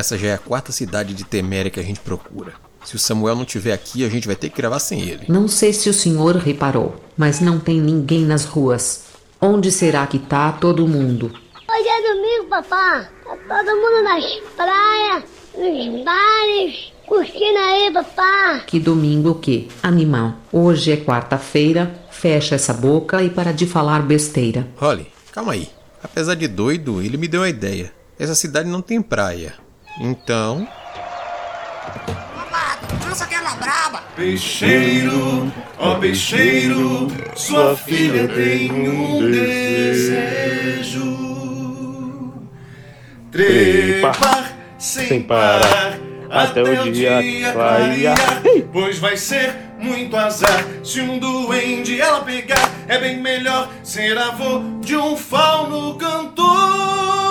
essa já é a quarta cidade de Teméria que a gente procura. Se o Samuel não estiver aqui, a gente vai ter que gravar sem ele. Não sei se o senhor reparou, mas não tem ninguém nas ruas. Onde será que tá todo mundo? Hoje é domingo, papá. Tá todo mundo nas praias, nos bares, curtindo aí, papá. Que domingo o quê? Animal. Hoje é quarta-feira. Fecha essa boca e para de falar besteira. Holly, calma aí. Apesar de doido, ele me deu a ideia. Essa cidade não tem praia. Então, Lança aquela braba. Peixeiro, ó peixeiro, sua filha tem um desejo. Trepar sem parar até o dia clarear. Pois vai ser muito azar se um duende ela pegar. É bem melhor ser avô de um fauno cantor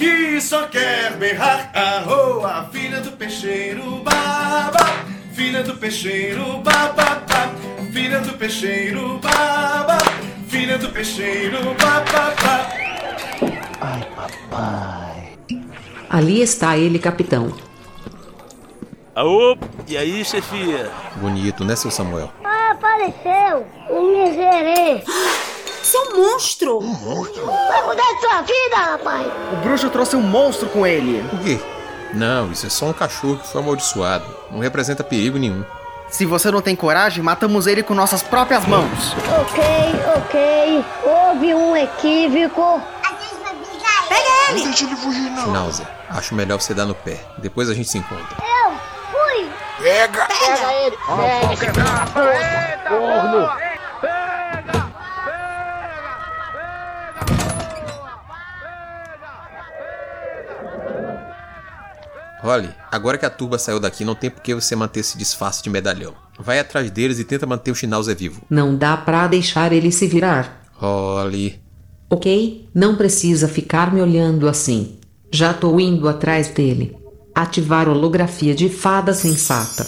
que só quer berrar. Arro, a filha do peixeiro baba, filha do peixeiro baba, filha do peixeiro baba, filha do peixeiro baba. Ali está ele, capitão. Aô, e aí, chefia? bonito, né, seu Samuel? Ah, apareceu o miserê. Seu monstro. Vai mudar de sua vida, rapaz. O bruxo trouxe um monstro com ele. O quê? Não, isso é só um cachorro que foi amaldiçoado. Não representa perigo nenhum. Se você não tem coragem, matamos ele com nossas próprias mãos. Ok, ok. Houve um equívoco. Pega ele. deixa ele fugir, não. Schnauzer, acho melhor você dar no pé. Depois a gente se encontra. Eu fui. Pega. Holly, agora que a turba saiu daqui, não tem por que você manter esse disfarce de medalhão. Vai atrás deles e tenta manter o Schnauzer vivo. Não dá pra deixar ele se virar. Holly, Ok? Não precisa ficar me olhando assim. Já tô indo atrás dele. Ativar holografia de fada sensata.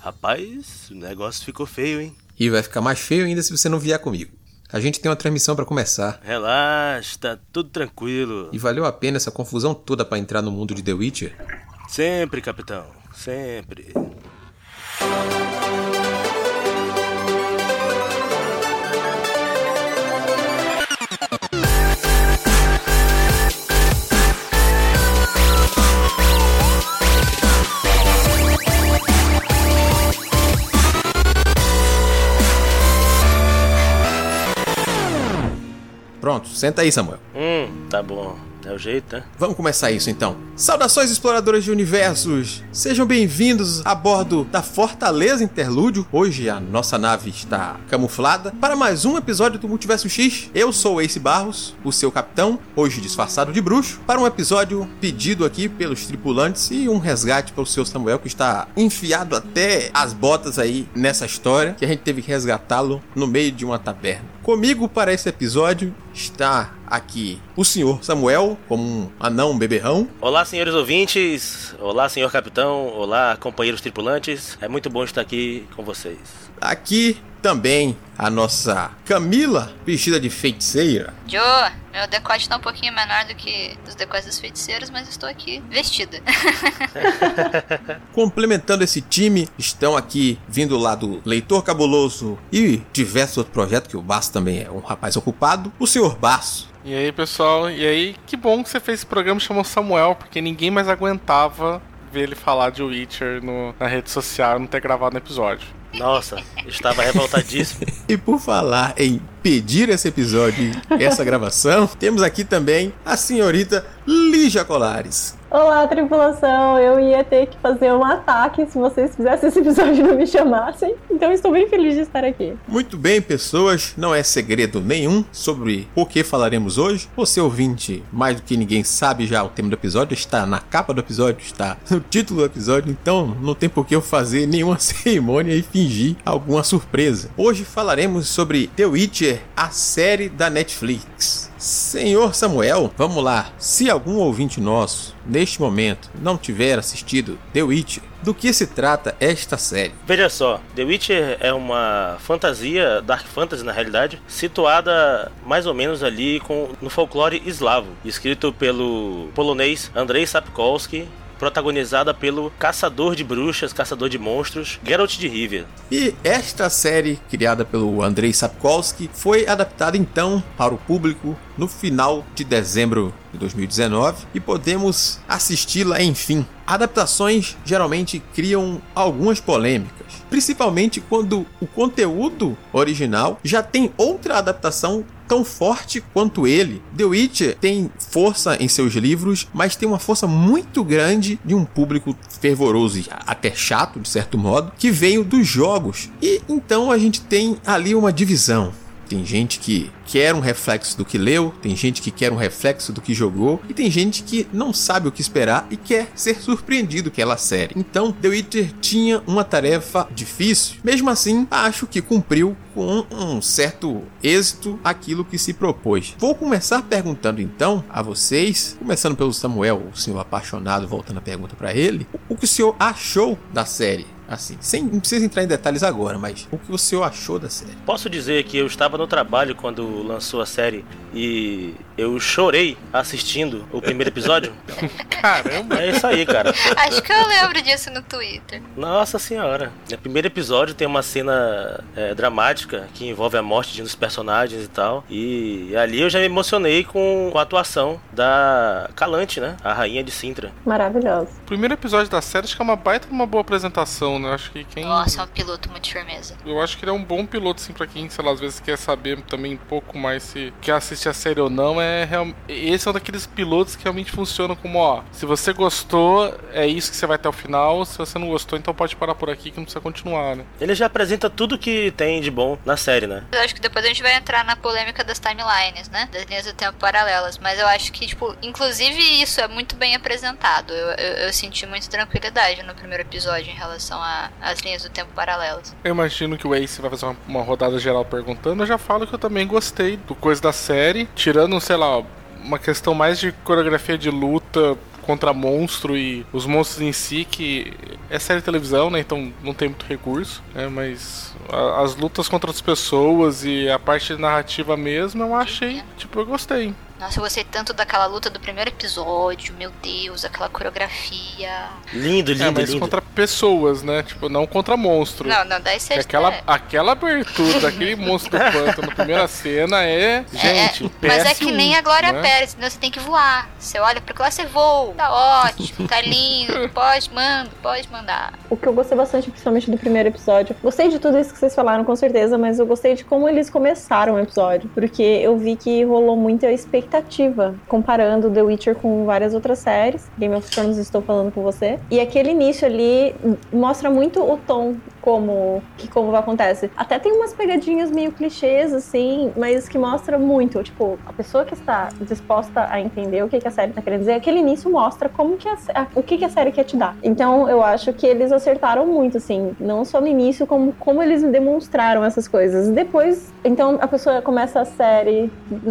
Rapaz, o negócio ficou feio, hein? e vai ficar mais feio ainda se você não vier comigo. A gente tem uma transmissão pra começar. Relaxa, tá tudo tranquilo. E valeu a pena essa confusão toda pra entrar no mundo de The Witcher? Sempre, capitão, sempre. Senta aí, Samuel. Hum, tá bom. É o jeito, né? Vamos começar isso então. Saudações exploradores de universos! Sejam bem-vindos a bordo da Fortaleza Interlúdio. Hoje a nossa nave está camuflada para mais um episódio do Multiverso X. Eu sou o Ace Barros, o seu capitão, hoje disfarçado de bruxo, para um episódio pedido aqui pelos tripulantes e um resgate para o seu Samuel que está enfiado até as botas aí nessa história que a gente teve que resgatá-lo no meio de uma taberna. Comigo para esse episódio está aqui o senhor Samuel, como um anão beberrão. Olá, senhores ouvintes. Olá, senhor capitão. Olá, companheiros tripulantes. É muito bom estar aqui com vocês. Aqui também a nossa Camila, vestida de feiticeira. Joe, meu decote tá um pouquinho menor do que os decotes dos feiticeiros, mas estou aqui vestida. Complementando esse time, estão aqui vindo lá do Leitor Cabuloso e diversos outros projetos, que o Baço também é um rapaz ocupado. O senhor Baço. E aí, pessoal? E aí, que bom que você fez esse programa chamou Samuel, porque ninguém mais aguentava ver ele falar de Witcher no- na rede social e não ter gravado no episódio. Nossa, estava revoltadíssimo. E por falar em pedir esse episódio essa gravação, temos aqui também a senhorita Lígia Colares. Olá, tripulação! Eu ia ter que fazer um ataque se vocês fizessem esse episódio e não me chamassem. Então estou bem feliz de estar aqui. Muito bem, pessoas, não é segredo nenhum sobre o que falaremos hoje. Você ouvinte, mais do que ninguém sabe já o tema do episódio, está na capa do episódio, está no título do episódio, então não tem por que eu fazer nenhuma cerimônia e fingir alguma surpresa. Hoje falaremos sobre The Witcher, a série da Netflix. Senhor Samuel, vamos lá. Se algum ouvinte nosso, neste momento, não tiver assistido The Witcher, do que se trata esta série? Veja só, The Witcher é uma fantasia, dark fantasy na realidade, situada mais ou menos ali com, no folclore eslavo, escrito pelo polonês Andrei Sapkowski protagonizada pelo caçador de bruxas, caçador de monstros, Geralt de Rivia. E esta série, criada pelo Andrei Sapkowski, foi adaptada então para o público no final de dezembro de 2019 e podemos assisti-la enfim. Adaptações geralmente criam algumas polêmicas, principalmente quando o conteúdo original já tem outra adaptação tão forte quanto ele. The Witcher tem força em seus livros, mas tem uma força muito grande de um público fervoroso e até chato, de certo modo, que veio dos jogos. E então a gente tem ali uma divisão. Tem gente que quer um reflexo do que leu, tem gente que quer um reflexo do que jogou, e tem gente que não sabe o que esperar e quer ser surpreendido pela série. Então, The Witcher tinha uma tarefa difícil, mesmo assim, acho que cumpriu com um certo êxito aquilo que se propôs. Vou começar perguntando então a vocês, começando pelo Samuel, o senhor apaixonado, voltando a pergunta para ele, o que o senhor achou da série? Assim, sem, não precisa entrar em detalhes agora, mas o que o senhor achou da série? Posso dizer que eu estava no trabalho quando lançou a série e eu chorei assistindo o primeiro episódio. Caramba! É isso aí, cara. Acho que eu lembro disso no Twitter. Nossa senhora. No primeiro episódio tem uma cena é, dramática que envolve a morte de um dos personagens e tal. E ali eu já me emocionei com, com a atuação da Calante, né? A rainha de Sintra. Maravilhoso. O primeiro episódio da série acho que é uma baita uma boa apresentação, né? Acho que quem. Nossa, é um piloto muito firmeza. Eu acho que ele é um bom piloto, assim, pra quem, sei lá, às vezes quer saber também um pouco mais se quer assistir a série ou não. É real... Esse é um daqueles pilotos que realmente funcionam como, ó, se você gostou, é isso que você vai até o final. Se você não gostou, então pode parar por aqui que não precisa continuar, né? Ele já apresenta tudo que tem de bom na série, né? Eu acho que depois a gente vai entrar na polêmica das timelines, né? Das linhas do tempo paralelas. Mas eu acho que, tipo, inclusive isso é muito bem apresentado. Eu, eu, eu senti muita tranquilidade no primeiro episódio em relação às linhas do tempo paralelas. Eu imagino que o Ace vai fazer uma, uma rodada geral perguntando. Eu já falo que eu também gostei do coisa da série. Tirando, sei lá, uma questão mais de coreografia de luta contra monstro e os monstros em si, que é série de televisão, né? Então não tem muito recurso, né? Mas a, as lutas contra as pessoas e a parte narrativa mesmo, eu achei, tipo, eu gostei. Nossa, eu gostei tanto daquela luta do primeiro episódio, meu Deus, aquela coreografia. Lindo, lindo, é, mas lindo. contra pessoas, né? Tipo, não contra monstro. Não, não, daí você aquela, é. aquela abertura daquele monstro do pântano na primeira cena é. Gente, é, Mas é que nem a Glória né? Pérez, senão você tem que voar. Você olha pra lá, você voa. Tá ótimo, tá lindo, pode, manda, pode mandar. O que eu gostei bastante, principalmente do primeiro episódio, gostei de tudo isso que vocês falaram, com certeza, mas eu gostei de como eles começaram o episódio, porque eu vi que rolou muita expectativa comparando The Witcher com várias outras séries. Game of Thrones estou falando com você. E aquele início ali mostra muito o tom como que como acontece. Até tem umas pegadinhas meio clichês assim, mas que mostra muito, tipo, a pessoa que está disposta a entender o que, que a série tá querendo dizer, aquele início mostra como que a, a, o que, que a série quer te dar. Então, eu acho que eles acertaram muito assim, não só no início, como como eles demonstraram essas coisas. Depois, então a pessoa começa a série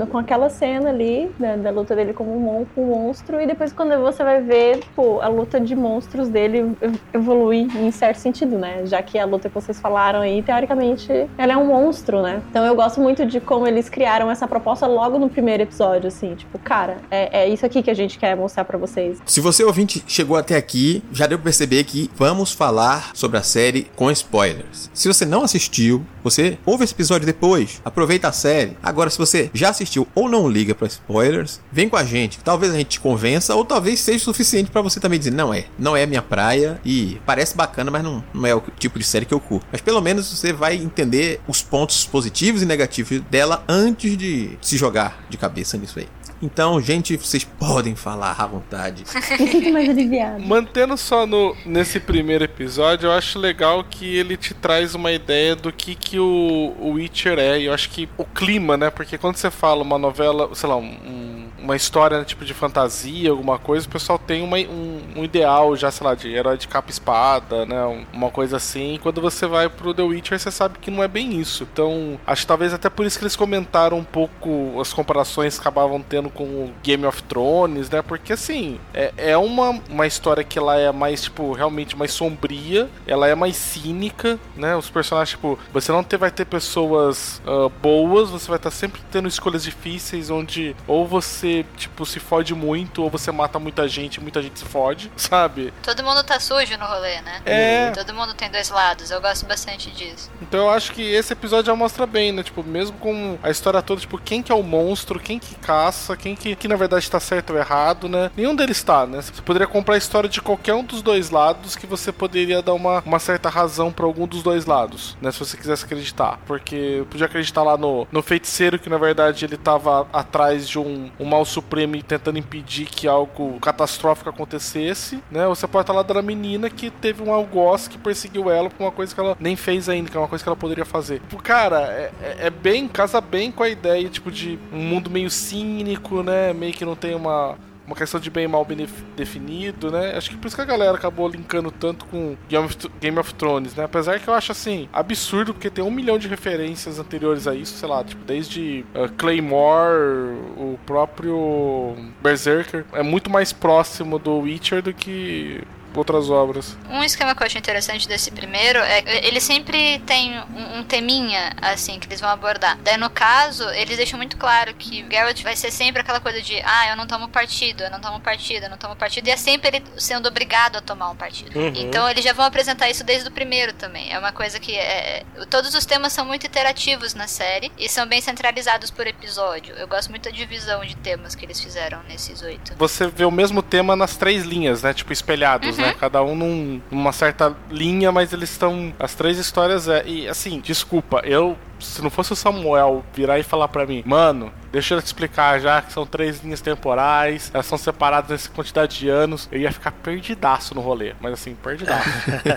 com aquela cena ali da, da luta dele um, mon com monstro e depois quando você vai ver, pô, a luta de monstros dele evolui em certo sentido, né? Já que a luta que vocês falaram aí, teoricamente, ela é um monstro, né? Então eu gosto muito de como eles criaram essa proposta logo no primeiro episódio, assim, tipo, cara, é, é isso aqui que a gente quer mostrar para vocês. Se você ouvinte chegou até aqui, já deu pra perceber que vamos falar sobre a série com spoilers. Se você não assistiu, você ouve esse episódio depois, aproveita a série. Agora, se você já assistiu ou não liga para spoilers, vem com a gente. Talvez a gente te convença, ou talvez seja suficiente para você também dizer, não é, não é minha praia e parece bacana, mas não, não é o tipo de série que eu curto. Mas pelo menos você vai entender os pontos positivos e negativos dela antes de se jogar de cabeça nisso aí. Então, gente, vocês podem falar à vontade. Me sinto mais aliviado. Mantendo só no, nesse primeiro episódio, eu acho legal que ele te traz uma ideia do que, que o, o Witcher é. E eu acho que o clima, né? Porque quando você fala uma novela, sei lá, um, um uma história, né, tipo de fantasia, alguma coisa, o pessoal tem uma, um, um, ideal já, sei lá, de herói de capa espada, né? Uma coisa assim. Quando você vai pro The Witcher, você sabe que não é bem isso. Então, acho que talvez até por isso que eles comentaram um pouco as comparações que acabavam tendo com o Game of Thrones, né? Porque assim, é, é uma, uma história que ela é mais, tipo, realmente mais sombria, ela é mais cínica, né? Os personagens, tipo, você não ter, vai ter pessoas uh, boas, você vai estar sempre tendo escolhas difíceis onde ou você, tipo, se fode muito, ou você mata muita gente, muita gente se fode, sabe? Todo mundo tá sujo no rolê, né? É. Todo mundo tem dois lados, eu gosto bastante disso. Então eu acho que esse episódio já mostra bem, né? Tipo, mesmo com a história toda, tipo, quem que é o monstro, quem que caça, quem que, que na verdade tá certo ou errado, né? Nenhum deles tá, né? Você poderia comprar a história de qualquer um dos dois lados que você poderia dar uma, uma certa razão para algum dos dois lados, né? Se você quisesse acreditar. Porque podia acreditar lá no, no feiticeiro que na verdade ele tava atrás de um, um mal supremo tentando impedir que algo catastrófico acontecesse, né? Ou você pode estar lá da menina que teve um algoz que perseguiu ela por uma coisa que ela nem fez ainda, que é uma coisa que ela poderia fazer. Tipo, cara, é, é, é bem, casa bem com a ideia, tipo, de um mundo meio cínico, né? Meio que não tem uma, uma questão de bem e mal bem definido, né? Acho que por isso que a galera acabou linkando tanto com Game of, Game of Thrones, né? Apesar que eu acho assim, absurdo, porque tem um milhão de referências anteriores a isso, sei lá, tipo, desde uh, Claymore, o próprio Berserker, é muito mais próximo do Witcher do que outras obras. Um esquema que eu acho interessante desse primeiro é ele sempre tem um, um, teminha, assim, que eles vão abordar. Daí, no caso, eles deixam muito claro que o Geralt vai ser sempre aquela coisa de ah, eu não tomo partido, eu não tomo partido, eu não tomo partido, e é sempre ele sendo obrigado a tomar um partido. Uhum. Então, eles já vão apresentar isso desde o primeiro também. É uma coisa que é... Todos os temas são muito interativos na série e são bem centralizados por episódio. Eu gosto muito da divisão de temas que eles fizeram nesses oito. Você vê o mesmo tema nas três linhas, né? Tipo, espelhados, uhum. Né? né? Cada um num, numa certa linha, mas eles estão. As três histórias é. E assim, desculpa, eu se não fosse o Samuel virar e falar para mim, mano, deixa eu te explicar já que são três linhas temporais, elas são separadas nessa quantidade de anos, eu ia ficar perdidaço no rolê, mas assim, perdidaço.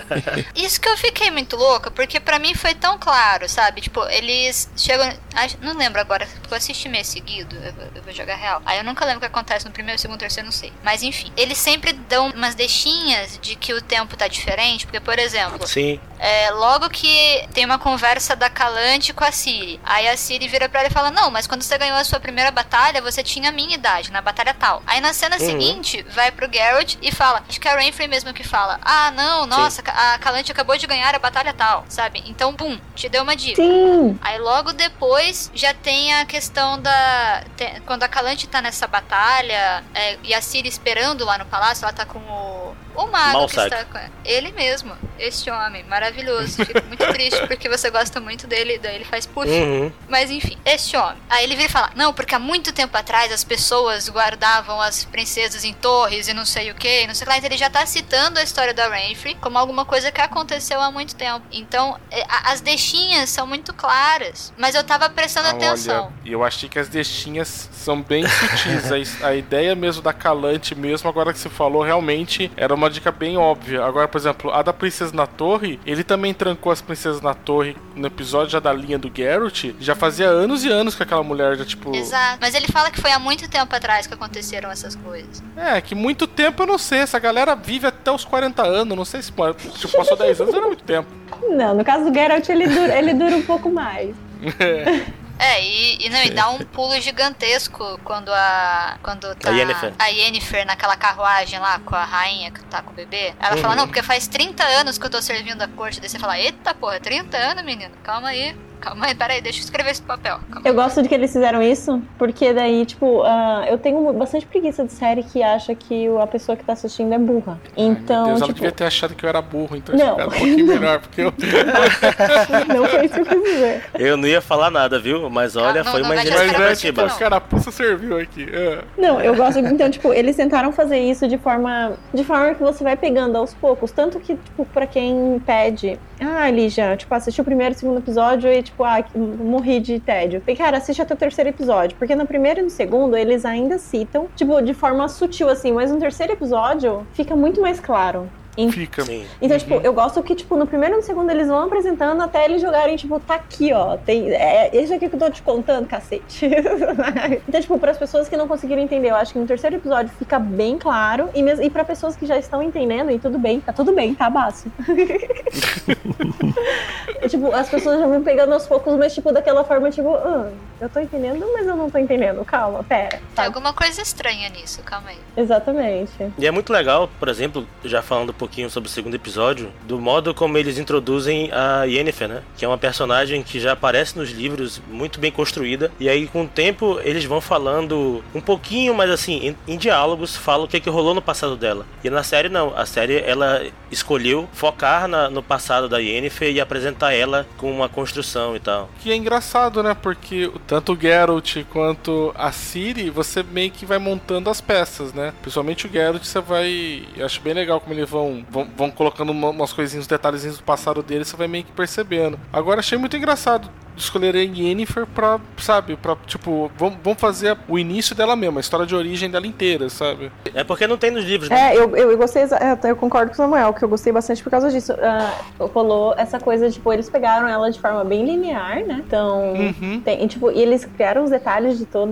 Isso que eu fiquei muito louca, porque para mim foi tão claro, sabe? Tipo, eles chegam. Não lembro agora, porque eu assisti meio seguido, eu vou, eu vou jogar real. Aí eu nunca lembro o que acontece no primeiro, segundo, terceiro, não sei. Mas enfim, eles sempre dão umas deixinhas de que o tempo tá diferente, porque, por exemplo, Sim. É, logo que tem uma conversa da Calante com a Siri. Aí a Siri vira pra ela e fala: Não, mas quando você ganhou a sua primeira batalha, você tinha a minha idade, na batalha tal. Aí na cena uhum. seguinte, vai pro Geralt e fala: Acho que é a Rainfrey mesmo que fala: Ah, não, nossa, Sim. a Calante acabou de ganhar a batalha tal, sabe? Então, pum, te deu uma dica. Sim. Aí logo depois já tem a questão da. Tem, quando a Calante tá nessa batalha é, e a Siri esperando lá no palácio, ela tá com o. O mago Mal que está com ele mesmo, este homem maravilhoso. Fico muito triste porque você gosta muito dele, daí ele faz puff. Uhum. Mas enfim, este homem. Aí ele vira e fala: Não, porque há muito tempo atrás as pessoas guardavam as princesas em torres e não sei o que, não sei lá. Então ele já tá citando a história da Rainfrey como alguma coisa que aconteceu há muito tempo. Então, é, as deixinhas são muito claras. Mas eu tava prestando ah, atenção. E eu achei que as deixinhas são bem sutis. a, a ideia mesmo da Calante, mesmo agora que você falou, realmente era uma dica bem óbvia. Agora, por exemplo, a da Princesa na Torre, ele também trancou as princesas na torre no episódio já da linha do Geralt. Já fazia anos e anos que aquela mulher já, tipo. Exato. Mas ele fala que foi há muito tempo atrás que aconteceram essas coisas. É, que muito tempo eu não sei. Essa galera vive até os 40 anos. Não sei se tipo, passou 10 anos, era muito tempo. Não, no caso do Geralt, ele dura, ele dura um pouco mais. É. É, e, e, não, e dá um pulo gigantesco quando a. Quando tá a Yennefer. a Yennefer naquela carruagem lá com a rainha que tá com o bebê. Ela uhum. fala, não, porque faz 30 anos que eu tô servindo a corte. Daí você fala, eita porra, 30 anos, menino, calma aí. Calma aí, peraí, deixa eu escrever esse papel. Calma. Eu gosto de que eles fizeram isso, porque daí, tipo, uh, eu tenho bastante preguiça de série que acha que a pessoa que tá assistindo é burra. Então. Ai, Deus, tipo... ela devia ter achado que eu era burro, então não. um pouquinho melhor, porque eu. não foi isso que eu quis dizer. Eu não ia falar nada, viu? Mas olha, ah, não, foi não, uma iniciativa. Mas é, puxa serviu aqui. É. Não, eu gosto. Então, tipo, eles tentaram fazer isso de forma. De forma que você vai pegando aos poucos. Tanto que, tipo, pra quem pede. Ah, Lígia, tipo, assistiu o primeiro e segundo episódio e, tipo, ah, morri de tédio. Falei, cara, assiste até o terceiro episódio. Porque no primeiro e no segundo, eles ainda citam, tipo, de forma sutil, assim. Mas no terceiro episódio, fica muito mais claro. Fica. Sim. Então, tipo, eu gosto que, tipo, no primeiro e no segundo eles vão apresentando até eles jogarem, tipo, tá aqui, ó. Tem, é isso aqui que eu tô te contando, cacete. então, tipo, para as pessoas que não conseguiram entender, eu acho que no terceiro episódio fica bem claro. E, mes- e para pessoas que já estão entendendo, e tudo bem, tá tudo bem, tá, Baço? E, tipo, as pessoas já vão pegando aos poucos, mas, tipo, daquela forma, tipo, ah, eu tô entendendo, mas eu não tô entendendo. Calma, pera. Tem Sabe? alguma coisa estranha nisso, calma aí. Exatamente. E é muito legal, por exemplo, já falando pouquinho sobre o segundo episódio, do modo como eles introduzem a Yennefer, né? Que é uma personagem que já aparece nos livros, muito bem construída. E aí, com o tempo, eles vão falando um pouquinho, mas assim, em, em diálogos, falam o que, que rolou no passado dela. E na série, não. A série, ela escolheu focar na- no passado da Yennefer e apresentar ela com uma construção e tal. Que é engraçado, né? Porque tanto o Geralt quanto a Ciri, você meio que vai montando as peças, né? Principalmente o Geralt, você vai. Eu acho bem legal como eles vão, vão, vão colocando uma- umas coisinhas, uns detalhezinhos do passado dele, você vai meio que percebendo. Agora achei muito engraçado escolherem Yennefer pra, sabe, pra, tipo, vamos, vamos fazer o início dela mesma, a história de origem dela inteira, sabe? É porque não tem nos livros, né? É, eu, eu, eu gostei, é, eu concordo com o Samuel, que eu gostei bastante por causa disso. Rolou essa coisa, tipo, eles pegaram ela de forma bem linear, né? Então, Uhum. tem, e, tipo, e eles criaram os detalhes de todo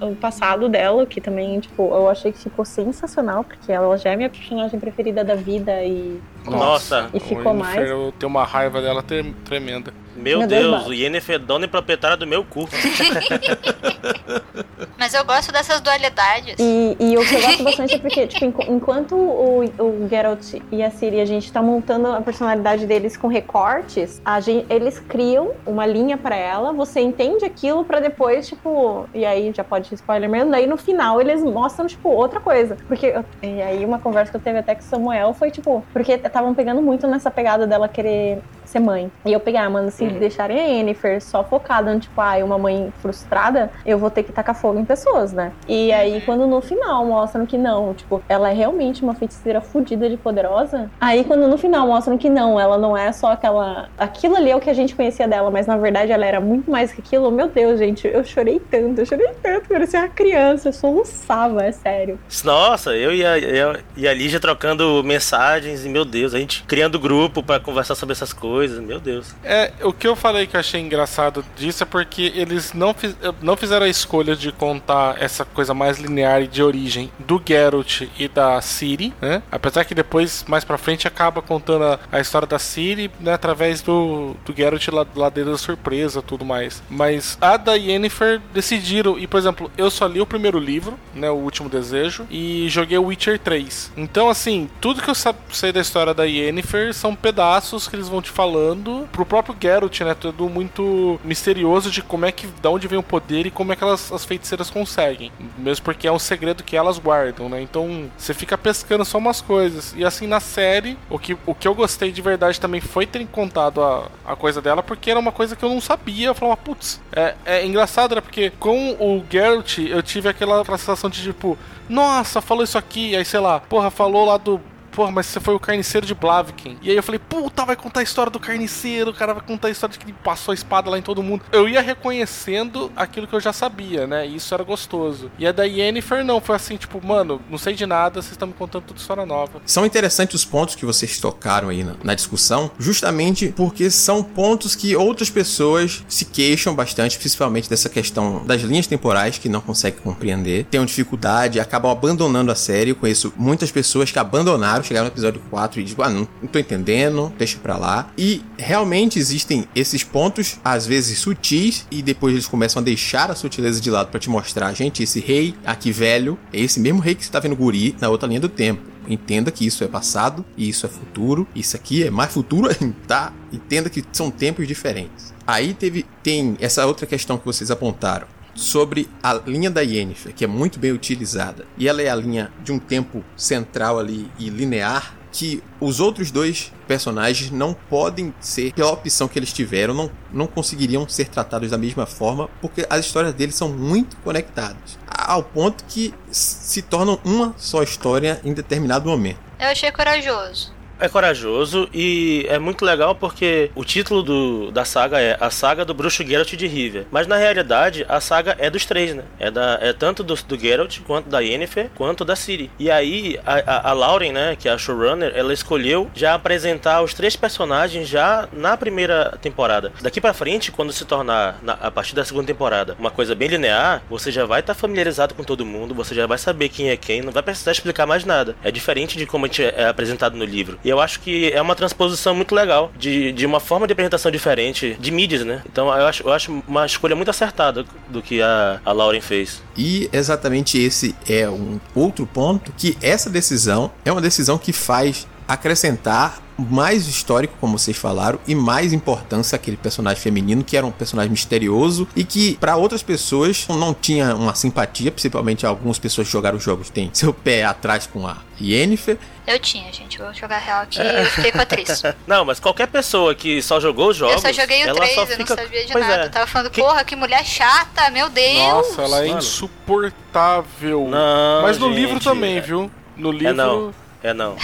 o passado dela, que também, tipo, eu achei que ficou sensacional, porque ela já é minha personagem preferida da vida e. Nossa. E ficou o mais. Eu tenho uma raiva dela tre- tremenda. Meu, Meu Deus, Deus, o Yennefer é dona e proprietária do meu cu. Mas eu gosto dessas dualidades. E, e o que eu gosto bastante é porque, tipo, enqu- enquanto o, o Geralt e a Ciri, a gente tá montando a personalidade deles com recortes, a gen- eles criam uma linha pra ela, você entende aquilo pra depois, tipo, e aí já pode ser spoiler mesmo, daí no final eles mostram, tipo, outra coisa. Porque, eu- e aí uma conversa que eu teve até com o Samuel foi, tipo, porque estavam pegando muito nessa pegada dela querer ser mãe. E eu pegar, mano, se deixarem a Yennefer só focada no, tipo, ai, uma mãe frustrada, eu vou ter que tacar fogo em pessoas, né? E aí, quando no final mostram que não, tipo, ela é realmente uma feiticeira fodida de poderosa, aí quando no final mostram que não, ela não é só aquela. Aquilo ali é o que a gente conhecia dela, mas na verdade ela era muito mais que aquilo, meu Deus, gente, eu chorei tanto, eu chorei tanto, parecia uma criança, eu soluçava, é sério. Nossa, eu e a, eu e a Lígia trocando mensagens e, meu Deus, a gente criando grupo pra conversar sobre essas coisas, meu Deus. É, o que eu falei que eu achei engraçado disso é porque eles não, fiz- não fizeram a escolha de contar essa coisa mais linear e de origem do Geralt e da Ciri, né? Apesar que depois, mais pra frente, acaba contando a, a história da Ciri, né, através do, do Geralt lá, lá dentro da surpresa tudo mais. Mas a da Yennefer decidiram, e por exemplo, eu só li o primeiro livro, né, o Último Desejo, e joguei o Witcher 3. Então, assim, tudo que eu sei da história da Yennefer são pedaços que eles vão te falando pro próprio Geralt, né, tudo muito misterioso de como é que, da onde vem o poder e como é que elas, as feiticeiras conseguem. Mesmo porque é um segredo que elas guardam, né, então você fica pescando só umas coisas. E assim, na série, o que, o que eu gostei de verdade também foi terem contado a, a coisa dela, porque era uma coisa que eu não sabia. Eu falava, putz, é, é engraçado, né? Porque com o Geralt eu tive aquela, aquela sensação de tipo, nossa, falou isso aqui, aí sei lá, porra, falou lá do. Porra, mas você foi o carniceiro de Blaviken. E aí eu falei, puta, vai contar a história do carniceiro, o cara vai contar a história de que ele passou a espada lá em todo mundo. Eu ia reconhecendo aquilo que eu já sabia, né? E isso era gostoso. E a da Yennefer não, foi assim, tipo, mano, não sei de nada, vocês estão me contando tudo história nova. São interessantes os pontos que vocês tocaram aí na, na discussão, justamente porque são pontos que outras pessoas se queixam bastante, principalmente dessa questão das linhas temporais que não conseguem compreender, têm dificuldade, acabam abandonando a série. Eu conheço muitas pessoas que abandonaram, chegaram no episódio 4 e dizem, ah, não, não tô entendendo, deixa pra lá. E realmente existem esses pontos, às vezes sutis, e depois eles começam a deixar a sutileza de lado pra te mostrar, gente, esse rei aqui velho, é esse mesmo rei que você tá vendo guri na outra linha do tempo. Entenda que isso é passado e isso é futuro. Isso aqui é mais futuro, tá? Entenda que são tempos diferentes. Aí teve tem essa outra questão que vocês apontaram sobre a linha da Yennefer, que é muito bem utilizada. E ela é a linha de um tempo central ali e linear que os outros dois personagens não podem ser, pela opção que eles tiveram, não, não conseguiriam ser tratados da mesma forma, porque as histórias deles são muito conectadas, ao ponto que se tornam uma só história em determinado momento. Eu achei corajoso. É corajoso e é muito legal porque o título do, da saga é A Saga do Bruxo Geralt de Rivia. Mas na realidade, a saga é dos três, né? É, da, é tanto do, do Geralt, quanto da Yennefer, quanto da Ciri. E aí, a, a, a Lauren, né, que é a showrunner, ela escolheu já apresentar os três personagens já na primeira temporada. Daqui para frente, quando se tornar, na, a partir da segunda temporada, uma coisa bem linear, você já vai estar tá familiarizado com todo mundo, você já vai saber quem é quem, não vai precisar explicar mais nada. É diferente de como a gente é apresentado no livro. E eu acho que é uma transposição muito legal de, de uma forma de apresentação diferente de mídias, né? Então eu acho, eu acho uma escolha muito acertada do que a, a Lauren fez. E exatamente esse é um outro ponto que essa decisão é uma decisão que faz acrescentar mais histórico, como vocês falaram, e mais importância aquele personagem feminino, que era um personagem misterioso e que para outras pessoas não tinha uma simpatia, principalmente algumas pessoas que jogaram os jogos têm seu pé atrás com a Yennefer. Eu tinha, gente. Vou jogar real aqui eu fiquei com a atriz. Não, mas qualquer pessoa que só jogou os jogos. Eu só joguei o 3, eu fica... não sabia de pois nada. É. Eu tava falando, que... porra, que mulher chata, meu Deus. Nossa, ela é insuportável. Não, mas no gente, livro também, viu? No livro. É não. É não.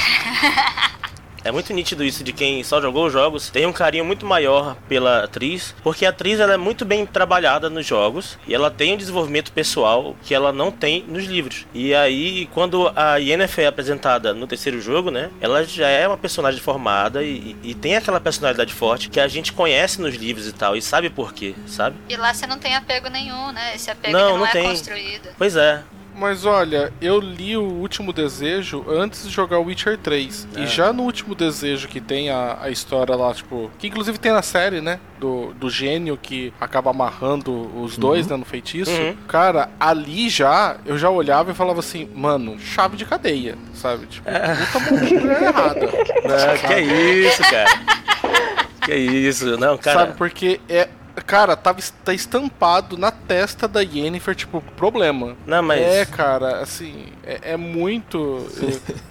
É muito nítido isso de quem só jogou os jogos tem um carinho muito maior pela atriz, porque a atriz ela é muito bem trabalhada nos jogos e ela tem um desenvolvimento pessoal que ela não tem nos livros. E aí, quando a Yennefer é apresentada no terceiro jogo, né, ela já é uma personagem formada e, e tem aquela personalidade forte que a gente conhece nos livros e tal e sabe por quê, sabe? E lá você não tem apego nenhum, né? Esse apego não, não, não é tem. construído. Pois é. Mas olha, eu li o Último Desejo antes de jogar o Witcher 3. É. E já no Último Desejo que tem a, a história lá, tipo. Que inclusive tem na série, né? Do, do gênio que acaba amarrando os dois, uhum. né? No feitiço. Uhum. Cara, ali já, eu já olhava e falava assim, mano, chave de cadeia, sabe? Tipo, é. puta mulher errada. Não, que é isso, cara. Que isso, não, cara. Sabe, porque é, Cara, tava tá estampado na testa da Yennefer, tipo, problema. Não, mas. É, cara, assim, é, é muito.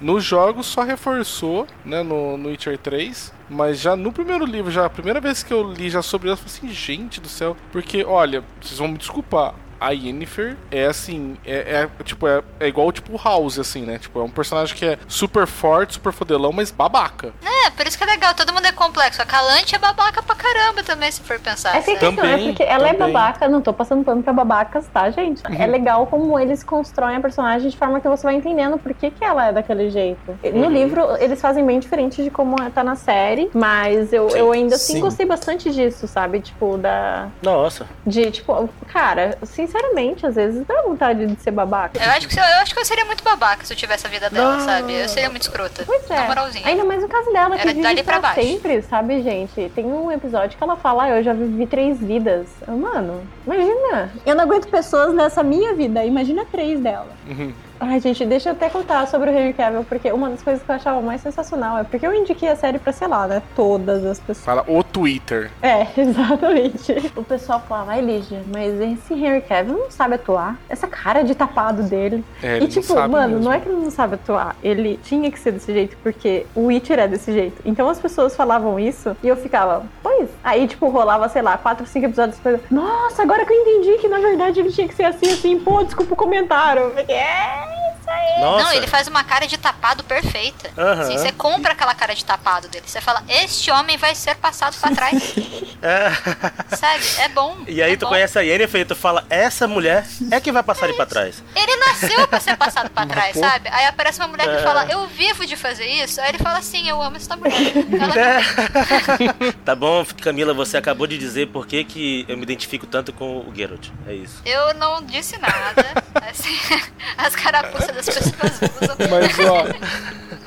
nos jogos só reforçou, né, no, no Witcher 3. Mas já no primeiro livro, já a primeira vez que eu li já sobre ela, eu falei assim, gente do céu. Porque, olha, vocês vão me desculpar a Yennefer é assim, é, é tipo, é, é, igual tipo House, assim, né? Tipo, é um personagem que é super forte, super fodelão, mas babaca. É, por isso que é legal, todo mundo é complexo. A Calante é babaca pra caramba também, se for pensar. É que também, é porque ela é também. é babaca, não tô passando pano pra babacas, tá, gente? Uhum. É legal como eles constroem a personagem de forma que você vai entendendo por que, que ela é daquele jeito. No uhum. livro, eles fazem bem diferente de como tá na série, mas eu, eu ainda assim Sim. gostei bastante disso, sabe? Tipo, da. Nossa. De, tipo, cara, sinceramente, às vezes dá vontade de ser babaca. Eu acho que, eu, eu acho que eu seria muito babaca se eu tivesse a vida dela, não. sabe? Eu seria muito escrota. Pois é. Ainda mais no caso dela, que Era vive pra, pra sempre, sabe, gente? Tem um episódio que ela fala, ah, eu já vivi três vidas. Mano, imagina. Eu não aguento pessoas nessa minha vida, imagina três dela. Uhum. Ai, gente, deixa eu até contar sobre o Henry Cavill, porque uma das coisas que eu achava mais sensacional é porque eu indiquei a série pra, sei lá, né? Todas as pessoas. Fala o Twitter. É, exatamente. O pessoal falava, ai, Lígia, mas esse Henry Cavill não sabe atuar. Essa cara de tapado dele. É, e tipo, mano, mesmo. não é que ele não sabe atuar. Ele tinha que ser desse jeito, porque o Witcher é desse jeito. Então as pessoas falavam isso e eu ficava, pois. Aí, tipo, rolava, sei lá, quatro, cinco episódios depois. Nossa, agora que eu entendi que na verdade ele tinha que ser assim, assim, pô, desculpa o comentário. Eu fiquei, é isso aí. Nossa. Não, ele faz uma cara de tapado perfeita. Uhum. Assim, você compra aquela cara de tapado dele. Você fala, este homem vai ser passado pra trás. é. Sabe? É bom. E aí é tu bom. conhece a Yennefer e tu fala, essa mulher é que vai passar é ele pra trás. Ele nasceu pra ser passado pra trás, sabe? Aí aparece uma mulher é. que fala, eu vivo de fazer isso. Aí ele fala assim, eu amo essa mulher. Ela... É. tá bom, Camila, você acabou de dizer por que, que eu me identifico tanto com o Geralt. É isso. Eu não disse nada. Assim, as carapuças das pessoas usam. Mas, ó.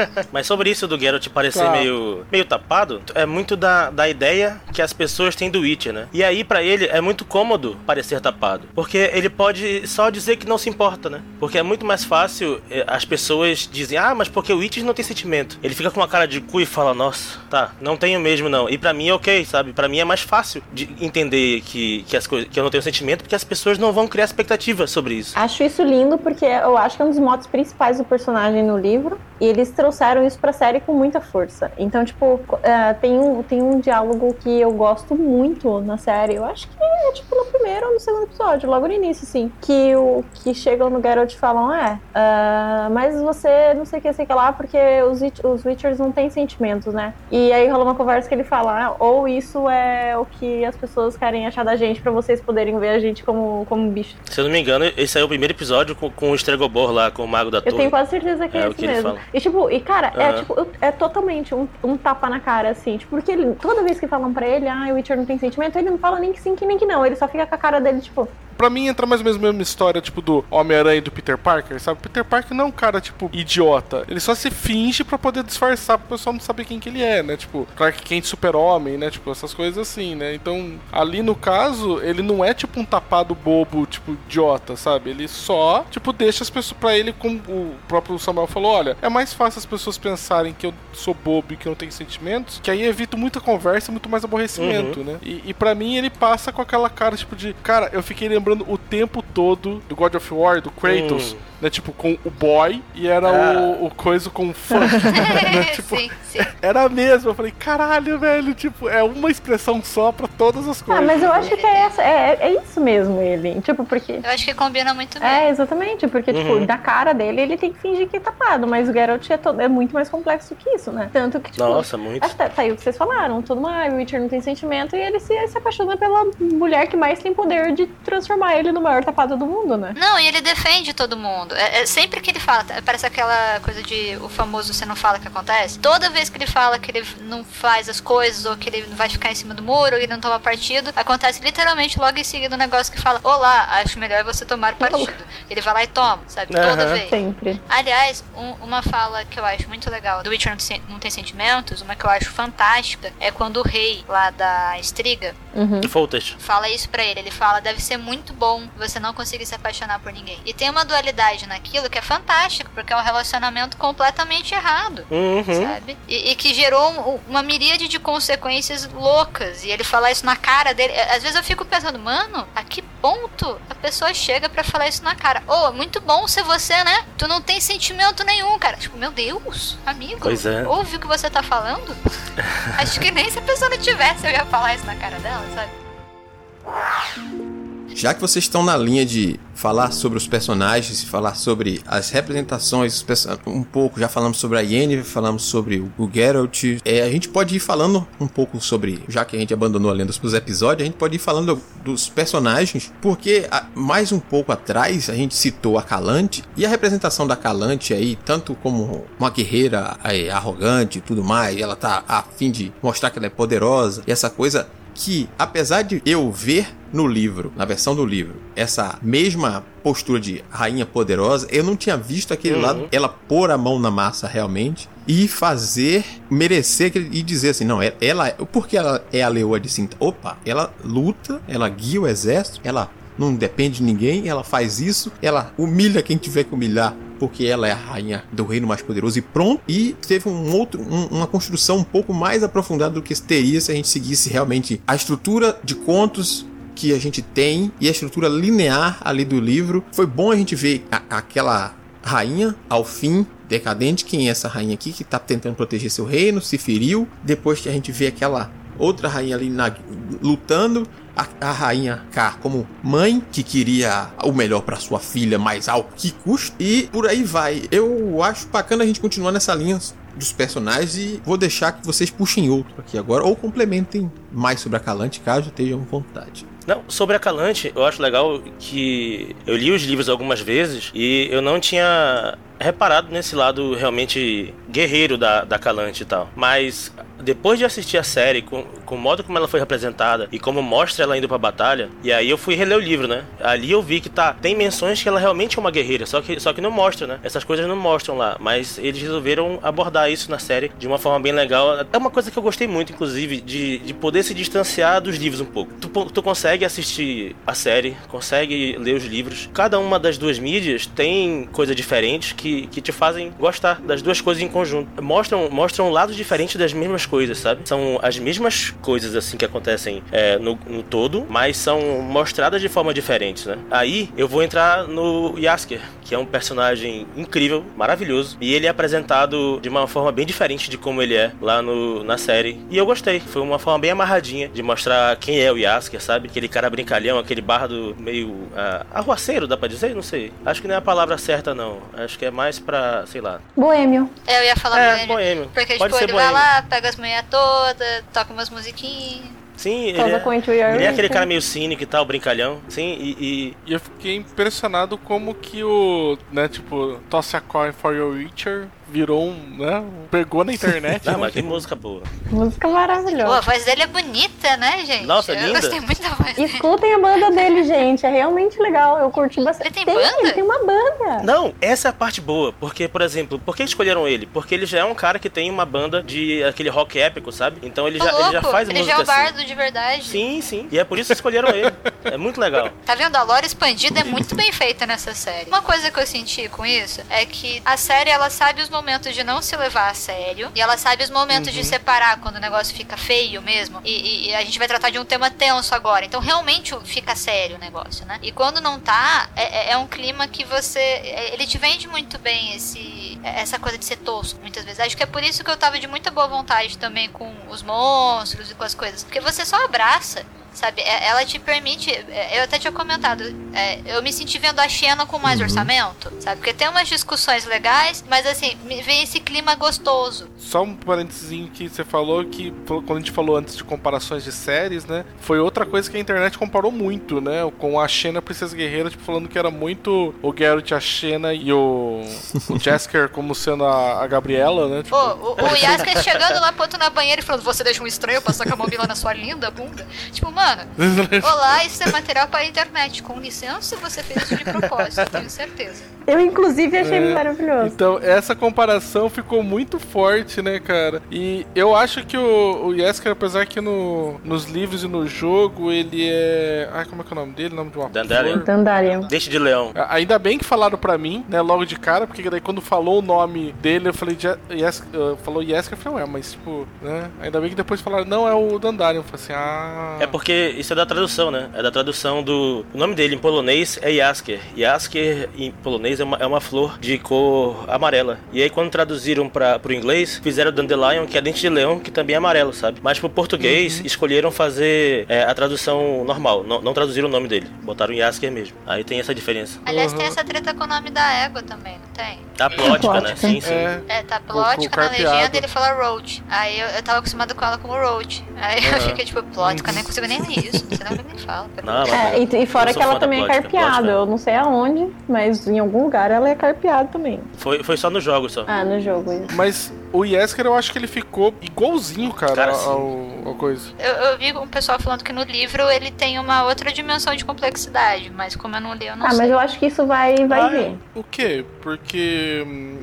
Mas sobre isso do Geralt parecer tá. meio, meio tapado, é muito da, da ideia que as pessoas têm do Witcher, né? E aí, para ele, é muito cômodo parecer tapado. Porque ele pode só dizer que não se importa, né? Porque é muito mais fácil eh, as pessoas dizem, ah, mas porque o Witcher não tem sentimento. Ele fica com uma cara de cu e fala, nossa, tá, não tenho mesmo não. E para mim é ok, sabe? Para mim é mais fácil de entender que, que, as coisas, que eu não tenho sentimento, porque as pessoas não vão criar expectativa sobre isso. Acho isso lindo porque eu acho que é um dos motos principais do personagem no livro E eles trouxeram isso pra série com muita força. Então, tipo, uh, tem, um, tem um diálogo que eu gosto muito na série. Eu acho que é, tipo, no primeiro ou no segundo episódio, logo no início, assim. Que, o, que chegam no Geralt e falam, é, uh, mas você não sei o que, sei que lá, porque os, os Witchers não têm sentimentos, né? E aí rola uma conversa que ele fala, ah, ou isso é o que as pessoas querem achar da gente pra vocês poderem ver a gente como, como bicho. Se eu não me engano, esse é o primeiro episódio com, com o Estregobor lá, com o Mago da Torre. Eu tenho quase certeza que é, é esse mesmo. E tipo, e cara, uhum. é tipo, é totalmente um, um, tapa na cara, assim. Tipo, porque ele, toda vez que falam pra ele, ah, o Witcher não tem sentimento, ele não fala nem que sim, que nem que não. Ele só fica com a cara dele, tipo, Pra mim entra mais ou menos a mesma história, tipo, do Homem-Aranha e do Peter Parker, sabe? Peter Parker não é um cara, tipo, idiota. Ele só se finge para poder disfarçar pro pessoal não saber quem que ele é, né? Tipo, Clark Kent super-homem, né? Tipo, essas coisas assim, né? Então, ali no caso, ele não é tipo um tapado bobo, tipo, idiota, sabe? Ele só, tipo, deixa as pessoas pra ele, como o próprio Samuel falou, olha, é mais fácil as pessoas pensarem que eu sou bobo e que eu não tenho sentimentos, que aí evito muita conversa e muito mais aborrecimento, uhum. né? E, e para mim ele passa com aquela cara, tipo, de, cara, eu fiquei lembrando lembrando o tempo todo do God of War, do Kratos. Hum né? Tipo, com o boy e era ah. o, o coisa com o funk. né? tipo, sim, sim. Era mesmo. Eu falei, caralho, velho, tipo, é uma expressão só pra todas as coisas. Ah, mas eu acho que é, essa, é, é isso mesmo, ele. Tipo, porque. Eu acho que combina muito bem. É, exatamente, porque, tipo, uhum. tipo, da cara dele, ele tem que fingir que é tapado, mas o Geralt é, todo, é muito mais complexo que isso, né? Tanto que, tipo. Nossa, muito. Até, tá aí o que vocês falaram, todo mundo, ah, o Witcher não tem sentimento, e ele se, se apaixona pela mulher que mais tem poder de transformar ele no maior tapado do mundo, né? Não, e ele defende todo mundo. É, é sempre que ele fala, parece aquela coisa de o famoso você não fala que acontece. Toda vez que ele fala que ele não faz as coisas, ou que ele vai ficar em cima do muro, ou ele não toma partido, acontece literalmente logo em seguida um negócio que fala: Olá, acho melhor você tomar partido. Ele vai lá e toma, sabe? Uhum. Toda vez. Sempre. Aliás, um, uma fala que eu acho muito legal do Witcher não tem sentimentos, uma que eu acho fantástica, é quando o rei lá da Estriga uhum. fala isso pra ele. Ele fala: deve ser muito bom você não conseguir se apaixonar por ninguém. E tem uma dualidade naquilo que é fantástico, porque é um relacionamento completamente errado, uhum. sabe? E, e, que gerou um, uma miríade de consequências loucas. E ele falar isso na cara dele. Às vezes eu fico pensando, mano, a que ponto a pessoa chega para falar isso na cara? Oh, muito bom ser você, né? Tu não tem sentimento nenhum, cara. Tipo, meu Deus, amigo. Pois é. Ouve o que você tá falando? Acho que nem se a pessoa não tivesse, eu ia falar isso na cara dela, sabe? Já que vocês estão na linha de falar sobre os personagens, falar sobre as representações, um pouco, já falamos sobre a Yennefer, falamos sobre o Geralt, é, a gente pode ir falando um pouco sobre, já que a gente abandonou a lenda dos episódios, a gente pode ir falando dos personagens, porque mais um pouco atrás a gente citou a Calante, e a representação da Calante aí, tanto como uma guerreira aí, arrogante e tudo mais, ela tá a fim de mostrar que ela é poderosa, e essa coisa que, apesar de eu ver no livro, na versão do livro, essa mesma postura de rainha poderosa, eu não tinha visto aquele uhum. lado, ela pôr a mão na massa realmente e fazer merecer e dizer assim, não, ela, porque ela é a leoa de cinta. Opa, ela luta, ela guia o exército, ela não depende de ninguém, ela faz isso, ela humilha quem tiver que humilhar porque ela é a rainha do reino mais poderoso e pronto. E teve um outro, um, uma construção um pouco mais aprofundada do que teria se a gente seguisse realmente a estrutura de contos que a gente tem e a estrutura linear ali do livro. Foi bom a gente ver a, aquela rainha ao fim decadente, quem é essa rainha aqui que tá tentando proteger seu reino, se feriu. Depois que a gente vê aquela outra rainha ali na, lutando, a, a, rainha K como mãe que queria o melhor para sua filha, mas ao que custo, e por aí vai. Eu acho bacana a gente continuar nessa linha dos personagens e vou deixar que vocês puxem outro aqui agora ou complementem mais sobre a Calante caso tenham vontade. Não, sobre a Calante, eu acho legal que eu li os livros algumas vezes e eu não tinha reparado nesse lado realmente guerreiro da, da Calante e tal. Mas depois de assistir a série, com, com o modo como ela foi representada e como mostra ela indo pra batalha, e aí eu fui reler o livro, né? Ali eu vi que tá, tem menções que ela realmente é uma guerreira, só que, só que não mostra, né? Essas coisas não mostram lá, mas eles resolveram abordar isso na série de uma forma bem legal. É uma coisa que eu gostei muito, inclusive, de, de poder se distanciar dos livros um pouco. Tu, tu consegue assistir a série, consegue ler os livros. Cada uma das duas mídias tem coisas diferentes que, que te fazem gostar das duas coisas em conjunto. Mostram, mostram lados diferentes das mesmas coisas, sabe? São as mesmas coisas, assim, que acontecem é, no, no, todo, mas são mostradas de forma diferente, né? Aí eu vou entrar no Yasker, que é um personagem incrível, maravilhoso, e ele é apresentado de uma forma bem diferente de como ele é lá no, na série. E eu gostei, foi uma forma bem amarradinha de mostrar quem é o Yasker, sabe? Aquele cara brincalhão, aquele bardo meio uh, arruaceiro, dá pra dizer? Não sei. Acho que não é a palavra certa, não. Acho que é mais pra, sei lá. Boêmio. É, eu ia falar é, boêmio. boêmio. Porque, Pode tipo, ser ele boêmio. vai lá, pega as mulheres todas, toca umas musiquinhas. Sim, ele é, ele é aquele cara meio cínico e tal, brincalhão. Sim, e, e- E eu fiquei impressionado como que o, né, tipo, Toss a Coin for Your Witcher virou um, né, pegou na internet. Ah, né, mas que música boa. Música Pô, a maravilhosa. voz dele é bonita, né, gente? Nossa, eu linda. gostei muito da voz dele. Escutem a banda dele, gente. É realmente legal. Eu curti bastante. Ele tem banda? Ele tem uma banda. Não, essa é a parte boa. Porque, por exemplo, por que escolheram ele? Porque ele já é um cara que tem uma banda de aquele rock épico, sabe? Então ele já, ele já louco, faz ele música já é o assim. bardo de verdade. Sim, sim. E é por isso que escolheram ele. É muito legal. Tá vendo? A lore expandida é muito bem feita nessa série. Uma coisa que eu senti com isso é que a série ela sabe os momentos de não se levar a sério e ela sabe os momentos de separar quando o negócio fica feio mesmo. E, e- e a gente vai tratar de um tema tenso agora. Então realmente fica sério o negócio, né? E quando não tá, é, é- é um clima que você. é- Ele te vende muito bem esse essa coisa de ser tosco, muitas vezes. Acho que é por isso que eu tava de muita boa vontade também com os monstros e com as coisas. Porque você só abraça. Sabe, É- ela te permite. é, Eu até tinha comentado, é, eu me senti vendo a Xena com mais orçamento, sabe? Porque tem umas discussões legais, mas assim, me vem esse clima gostoso. Só um parênteses que você falou que quando a gente falou antes de comparações de séries, né? Foi outra coisa que a internet comparou muito, né? Com a Xena Princesa Guerreira, tipo, falando que era muito o Geralt, a Xena e o, o Jasker como sendo a, a Gabriela, né? Tipo, Pô, o, o Yasker chegando lá, ponto na banheira e falando: Você deixa um estranho passar com a mobila na sua linda bunda? Tipo, mano, olá, isso é material para a internet. Com licença, você fez isso de propósito, eu tenho certeza. Eu, inclusive, achei É. maravilhoso. Então, essa comparação ficou muito forte, né, cara? E eu acho que o, o Yesker, apesar que no, nos livros e no jogo, ele é. Ai, como é que é o nome dele? O nome de uma Dandelion. flor? Dandelion. Deixa de leão. Ainda bem que falaram pra mim, né, logo de cara, porque daí quando falou o nome dele, eu falei, Yes, uh, falou Yesker, eu falei, ué, mas tipo, né, ainda bem que depois falaram, não, é o Dandelion, eu falei assim, ah... É porque isso é da tradução, né? É da tradução do. O nome dele em polonês é Yasker. Yasker em polonês é uma, é uma flor de cor amarela. E aí, quando traduziram para pro inglês, fizeram Dandelion, que é dente de leão, que também é amarelo, sabe? Mas pro português, escolheram fazer é, a tradução normal. Não, não traduziram o nome dele. Botaram Yasker mesmo. Aí tem essa diferença. Aliás, tem essa treta com o nome da égua também, não tem? A plótica, né? Sim, sim. É, É, tá plótica na legenda ele fala road. Aí eu, eu tava acostumado com ela como road. Aí eu Aham. fiquei tipo, plótica, nem consigo nem ler isso. Não sei nem fala. Não, mas- É, e, e fora que ela também é carpeada. Eu não sei aonde, mas em algum lugar ela é carpeada também. Foi, foi só no jogo só. Ah, no jogo. isso. mas o Yesker eu acho que ele ficou igualzinho, cara, Cara, ao, ao coisa. Eu, eu vi um pessoal falando que no livro ele tem uma outra dimensão de complexidade, mas como eu não li, eu não Ah, sei. mas eu acho que isso vai, vai Ah, ver. O quê? Porque hum,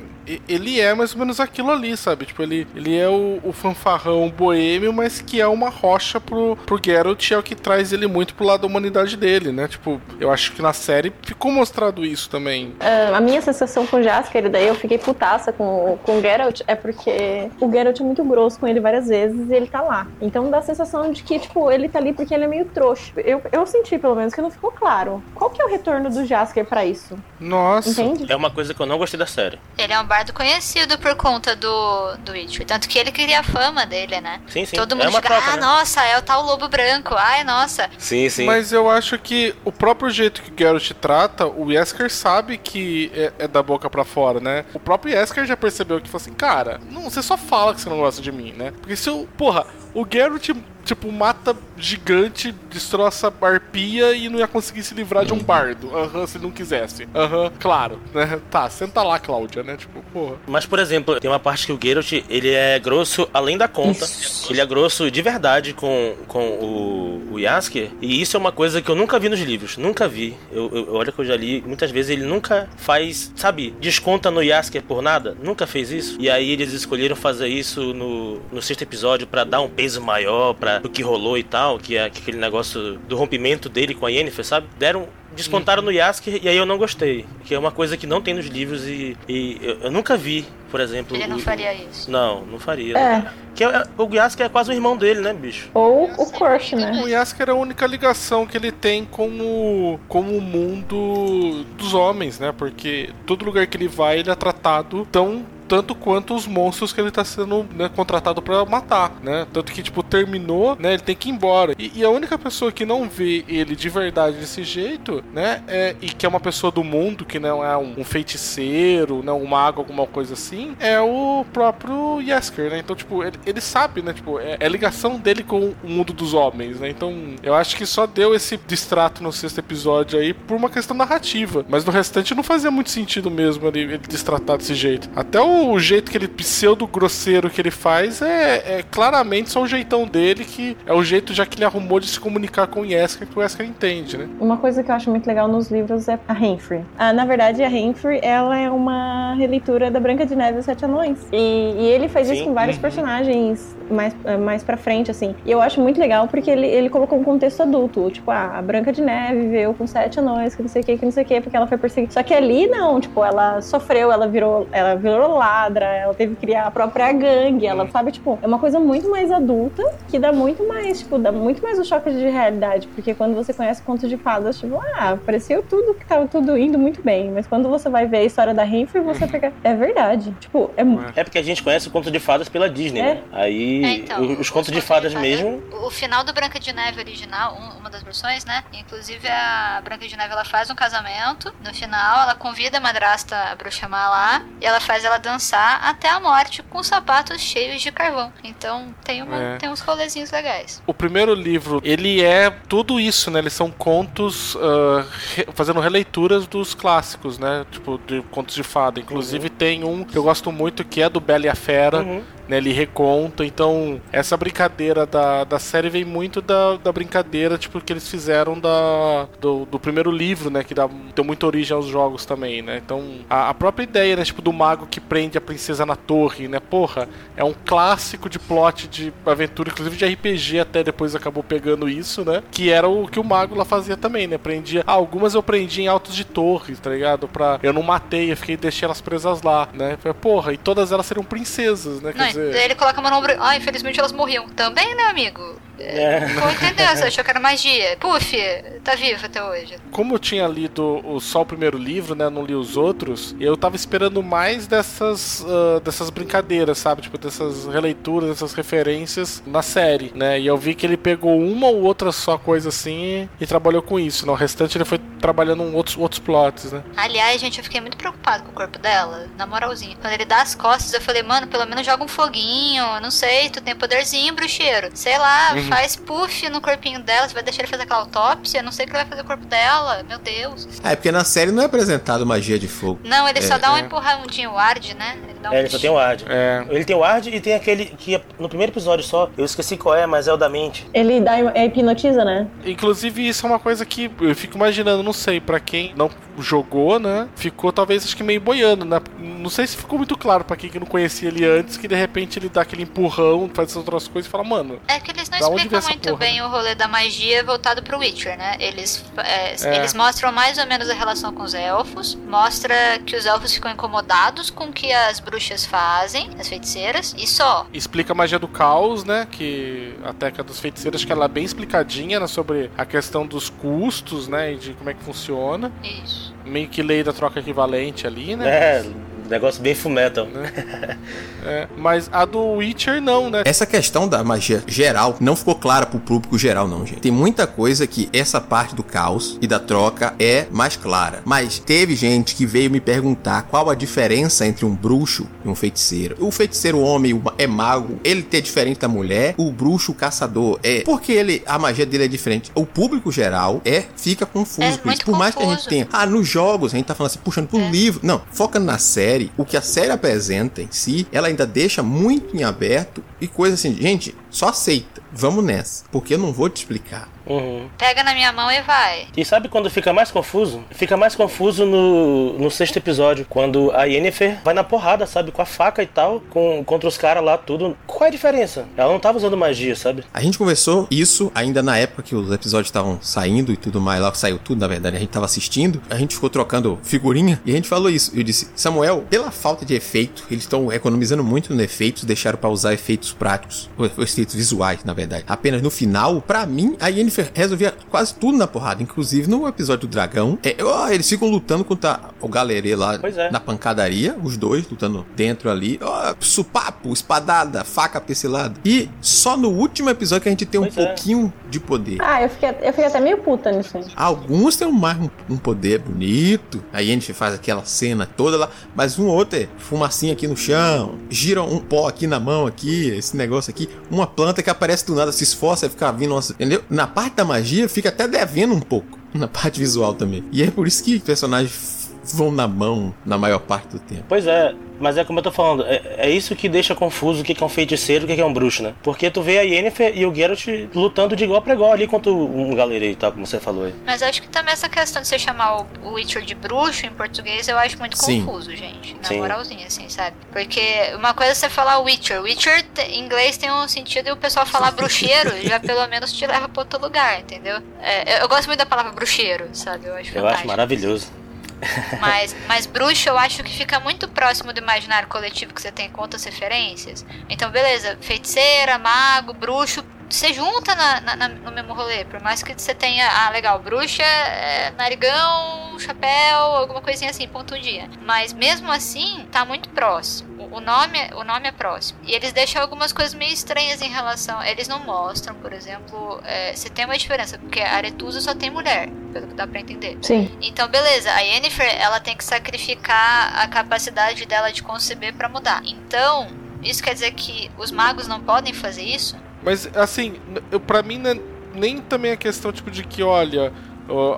ele é mais ou menos aquilo ali, sabe? Tipo, ele, ele é o, o fanfarrão boêmio, mas que é uma rocha pro, pro Geralt, é o que traz ele muito pro lado da humanidade dele, né? Tipo, eu acho que na série ficou mostrado isso também. Ah, a minha sensação com o Jasker, e daí eu fiquei putaça com, com o Geralt, é porque o Geralt é muito grosso com ele várias vezes e ele tá lá. Então dá a sensação de que, tipo, ele tá ali porque ele é meio trouxa. Eu, eu senti, pelo menos, que não ficou claro. Qual que é o retorno do Jasker pra isso? Nossa. Entende? É uma coisa que eu não gostei da série. Ele é um bardo conhecido por conta do, do Witcher. Tanto que ele queria a fama dele, né? Sim, sim. Todo é mundo uma fica, troca, ah, né? nossa, é o tal lobo branco. Ai, nossa. Sim, sim. Mas eu acho que o próprio jeito que o Geralt trata, o Yesker sabe que é, é da boca pra fora, né? O próprio Yesker já percebeu que, falou assim, cara, não, você só fala que você não gosta de mim, né? Porque se eu, porra, o Geralt, tipo, mata gigante, destroça arpia e não ia conseguir se livrar de um bardo. Aham, se não quisesse. Aham, claro, né? Tá, senta lá, Cláudia, né? Tipo, porra. Mas, por exemplo, tem uma parte que o Geralt, ele é grosso além da conta. Ele é grosso de verdade com, com o, o Yasker. E isso é uma coisa que eu nunca vi nos livros. Nunca vi. Eu, eu- olha que eu já li. Muitas vezes ele nunca faz, sabe, desconta no Yasker por nada. Nunca fez isso. E aí eles escolheram fazer isso no, no sexto episódio pra dar um peso maior, pra da, do que rolou e tal, que é aquele negócio do rompimento dele com a Yennefer, sabe? Deram descontaram no Yasker e aí eu não gostei. Que é uma coisa que não tem nos livros e, e eu, eu nunca vi, por exemplo. Ele não o- faria isso. Não, não faria. É. Que é, o Yasker é quase o irmão dele, né, bicho? Ou o Crush, né? O Yasker é a única ligação que ele tem com o, com o mundo dos homens, né? Porque todo lugar que ele vai, ele é tratado tão tanto quanto os monstros que ele tá sendo né, contratado pra matar, né? Tanto que, tipo, terminou, né? Ele tem que ir embora. E, e a única pessoa que não vê ele de verdade desse jeito, né? É, e que é uma pessoa do mundo, que não é um, um feiticeiro, não um mago, alguma coisa assim, é o próprio Yasker, né? Então, tipo, ele, ele sabe, né? Tipo, é, é a ligação dele com o mundo dos homens, né? Então, eu acho que só deu esse distrato no sexto episódio aí por uma questão narrativa. Mas no restante não fazia muito sentido mesmo ele, ele distratar desse jeito. Até o, o jeito que ele, pseudo grosseiro que ele faz, é, é claramente só o jeitão dele, que é o jeito já que ele arrumou de se comunicar com o Yesker, que o Yesker entende, né? Uma coisa que eu acho muito legal nos livros é a Renfrey. Ah, na verdade, a Renfrey, ela é uma releitura da Branca de Neve e os Sete Anões. E, e ele faz isso Sim. com vários Uhum. personagens mais, eh, mais pra frente, assim. E eu acho muito legal porque ele, ele colocou um contexto adulto. Tipo, ah, a Branca de Neve viveu com sete anões, que não sei o que, que não sei o que, porque ela foi perseguida. Só que ali, não, tipo, ela sofreu, ela virou, ela virou ladra, ela teve que criar a própria gangue, ela, sabe, tipo, é uma coisa muito mais adulta, que dá muito mais, tipo, dá muito mais o choque de realidade, porque quando você conhece conto de fadas, tipo, ah, pareceu tudo que tava tudo indo muito bem, mas quando você vai ver a história da Renfrew, você pega, é verdade, tipo, é muito... É porque a gente conhece o conto de fadas pela Disney, É. né? Aí É, então, os, os contos de fadas mesmo. O final do Branca de Neve original, um- uma das versões, né? Inclusive a Branca de Neve ela faz um casamento. No final, ela convida a madrasta a bruxa má lá e ela faz ela dançar até a morte com sapatos cheios de carvão. Então tem, uma, É. tem uns rolezinhos legais. O primeiro livro, ele é tudo isso, né? Eles são contos re- fazendo releituras dos clássicos, né? Tipo, de contos de fada. Inclusive tem um que eu gosto muito que é do Bela e a Fera. Uhum. Né, ele reconta, então essa brincadeira da, da série vem muito da, da brincadeira tipo que eles fizeram da, do, do primeiro livro, né, que dá, deu muita origem aos jogos também, né, então a, a própria ideia, né, tipo do mago que prende a princesa na torre, né, porra, é um clássico de plot de aventura, inclusive de RPG até depois acabou pegando isso, né, que era o que o mago lá fazia também, né, prendia, algumas eu prendi em altos de torres, tá ligado, pra, eu não matei, eu fiquei, deixei elas presas lá, né, Falei, porra, e todas elas seriam princesas, né, quer Não, dizer... daí ele coloca a mão no ombro. Ah, infelizmente elas morriam. Também, né, amigo? É. Vou entender, você achou que era magia. Puf, tá vivo até hoje. como eu tinha lido o, só o primeiro livro, né? Não li os outros, eu tava esperando mais dessas, ah, dessas brincadeiras, sabe? Tipo, dessas releituras, dessas referências na série, né? E eu vi que ele pegou uma ou outra só coisa assim e trabalhou com isso. né? O restante ele foi trabalhando em outros, outros plots, né? Aliás, gente, eu fiquei muito preocupado com o corpo dela, na moralzinha. Quando ele dá as costas, eu falei, mano, pelo menos joga um foguinho, não sei, tu tem poderzinho, bruxeiro. Sei lá, Uhum. faz puff no corpinho dela, você vai deixar ele fazer aquela autópsia, eu não sei o que vai fazer o corpo dela, meu Deus. É, porque na série não é apresentado magia de fogo. Não, ele só É, dá um é. empurrãozinho, o Ward, né? Ele dá um É, ele só tem o Ard. É. Ele tem o Ard e tem aquele que no primeiro episódio só, eu esqueci qual é, mas é o da mente. Ele dá, é, hipnotiza, né? Inclusive, isso é uma coisa que eu fico imaginando, não sei, pra quem não jogou, né? Ficou talvez acho que meio boiando, né? Não sei se ficou muito claro pra quem que não conhecia ele antes, que de repente ele dá aquele empurrão, faz essas outras coisas e fala, mano, É que eles não explicam muito porra, bem o rolê da magia voltado pro Witcher, né? Eles, é, É. eles mostram mais ou menos a relação com os elfos, mostra que os elfos ficam incomodados com o que as bruxas fazem, as feiticeiras, e só. explica a magia do caos, né? Que a técnica dos feiticeiros, que ela é bem explicadinha, né? Sobre a questão dos custos, né? E de como é que funciona. Isso. Meio que lei da troca equivalente ali, né? É, negócio bem fumetal. É, mas a do Witcher não, né? Essa questão da magia geral não ficou clara pro público geral, não, gente. Tem muita coisa que essa parte do caos e da troca é mais clara. Mas teve gente que veio me perguntar qual a diferença entre um bruxo e um feiticeiro. O feiticeiro homem é mago, ele é diferente da mulher. O bruxo, o caçador, é. Porque ele, a magia dele é diferente. O público geral é, fica confuso É com isso. muito Por mais que a gente tenha. Ah, nos jogos, a gente tá falando assim, puxando pro É. livro. Não, foca na série. O que a série apresenta em si, ela ainda deixa muito em aberto e coisa assim, gente, só aceita. Vamos nessa. Porque eu não vou te explicar. Uhum. Pega na minha mão e vai. E sabe quando fica mais confuso? Fica mais confuso no, no sexto episódio, quando a Yennefer vai na porrada, sabe? Com a faca e tal, com, contra os caras lá, tudo. Qual é a diferença? Ela não tava usando magia, sabe? A gente conversou isso ainda na época que os episódios estavam saindo e tudo mais, lá saiu tudo, na verdade, a gente tava assistindo, a gente ficou trocando figurinha e a gente falou isso. Eu disse, Samuel, pela falta de efeito, eles estão economizando muito no efeitos, deixaram para usar efeitos práticos, ou efeitos visuais, na verdade. Apenas no final, para mim, a Yennefer resolvia quase tudo na porrada, inclusive no episódio do dragão. É, ó, eles ficam lutando contra o galerê lá é. na pancadaria, os dois lutando dentro ali. Ó, supapo, espadada, faca pessilada. E só no último episódio que a gente tem um Pois é. pouquinho de poder. Ah, eu fiquei, eu fiquei até meio puta nisso aí. Alguns têm mais um, um poder bonito. A Yennefer faz aquela cena toda lá. Mas um outro é fumacinha aqui no chão. Gira um pó aqui na mão, aqui. Esse negócio aqui. Uma planta que aparece do nada, se esforça e fica vindo. Nossa, entendeu? Na parte da magia, fica até devendo um pouco. Na parte visual também. E é por isso que personagens vão na mão na maior parte do tempo. Pois é, mas é como eu tô falando, é, é isso que deixa confuso o que que é um feiticeiro e o que que é um bruxo, né? Porque tu vê a Yennefer e o Geralt lutando de igual pra igual ali contra um galerei e tal, como você falou aí. Mas acho que também essa questão de você chamar o- Witcher de bruxo em português eu acho muito Sim. confuso, gente. Na Sim. moralzinha, assim, sabe? Porque uma coisa é você falar Witcher. Witcher em inglês tem um sentido e o pessoal falar bruxeiro já pelo menos te leva pra outro lugar, entendeu? É, eu- eu gosto muito da palavra bruxeiro, sabe? Eu acho Eu fantástico. acho maravilhoso. Mas, mas bruxo eu acho que fica muito próximo do imaginário coletivo que você tem com outras referências. Então, beleza, feiticeira, mago, bruxo. Você junta na, na- na- no mesmo rolê, por mais que você tenha, ah, legal, bruxa, é, narigão, chapéu, alguma coisinha assim, ponto um dia. Mas mesmo assim, tá muito próximo. O- nome, o nome é próximo. E eles deixam algumas coisas meio estranhas em relação. Eles não mostram, por exemplo, é, você tem uma diferença, porque a Aretusa só tem mulher, pelo que dá pra entender. Sim. Então, beleza, a Yennefer, ela tem que sacrificar a capacidade dela de conceber pra mudar. Então, isso quer dizer que os magos não podem fazer isso? Mas, assim, eu, pra mim, né, nem também a questão, tipo, de que, olha,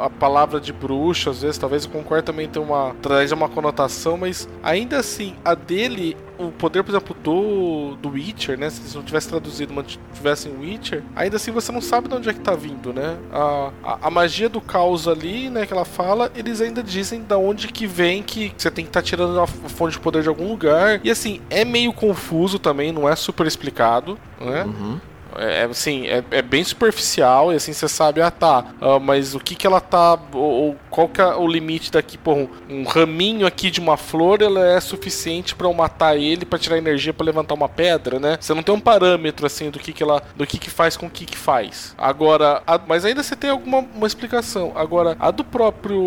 a palavra de bruxa, às vezes, talvez eu concordo também tem uma, traz uma conotação, mas ainda assim, a dele, o poder, por exemplo, do, do Witcher, né, se eles não tivesse traduzido, mas tivessem Witcher, ainda assim você não sabe de onde é que tá vindo, né, a, a, a magia do caos ali, né, que ela fala, eles ainda dizem da onde que vem que você tem que estar tirando a fonte de poder de algum lugar, e assim, é meio confuso também, não é super explicado, né, é, é, assim, é, é bem superficial e assim você sabe, ah tá, ah, mas o que que ela tá, ou, ou qual que é o limite daqui, pô, um, um raminho aqui de uma flor, ela é suficiente pra eu matar ele pra tirar energia pra levantar uma pedra, né? Você não tem um parâmetro assim do que que ela, do que que faz com o que que faz. Agora, a- mas ainda você tem alguma uma explicação. Agora, a do próprio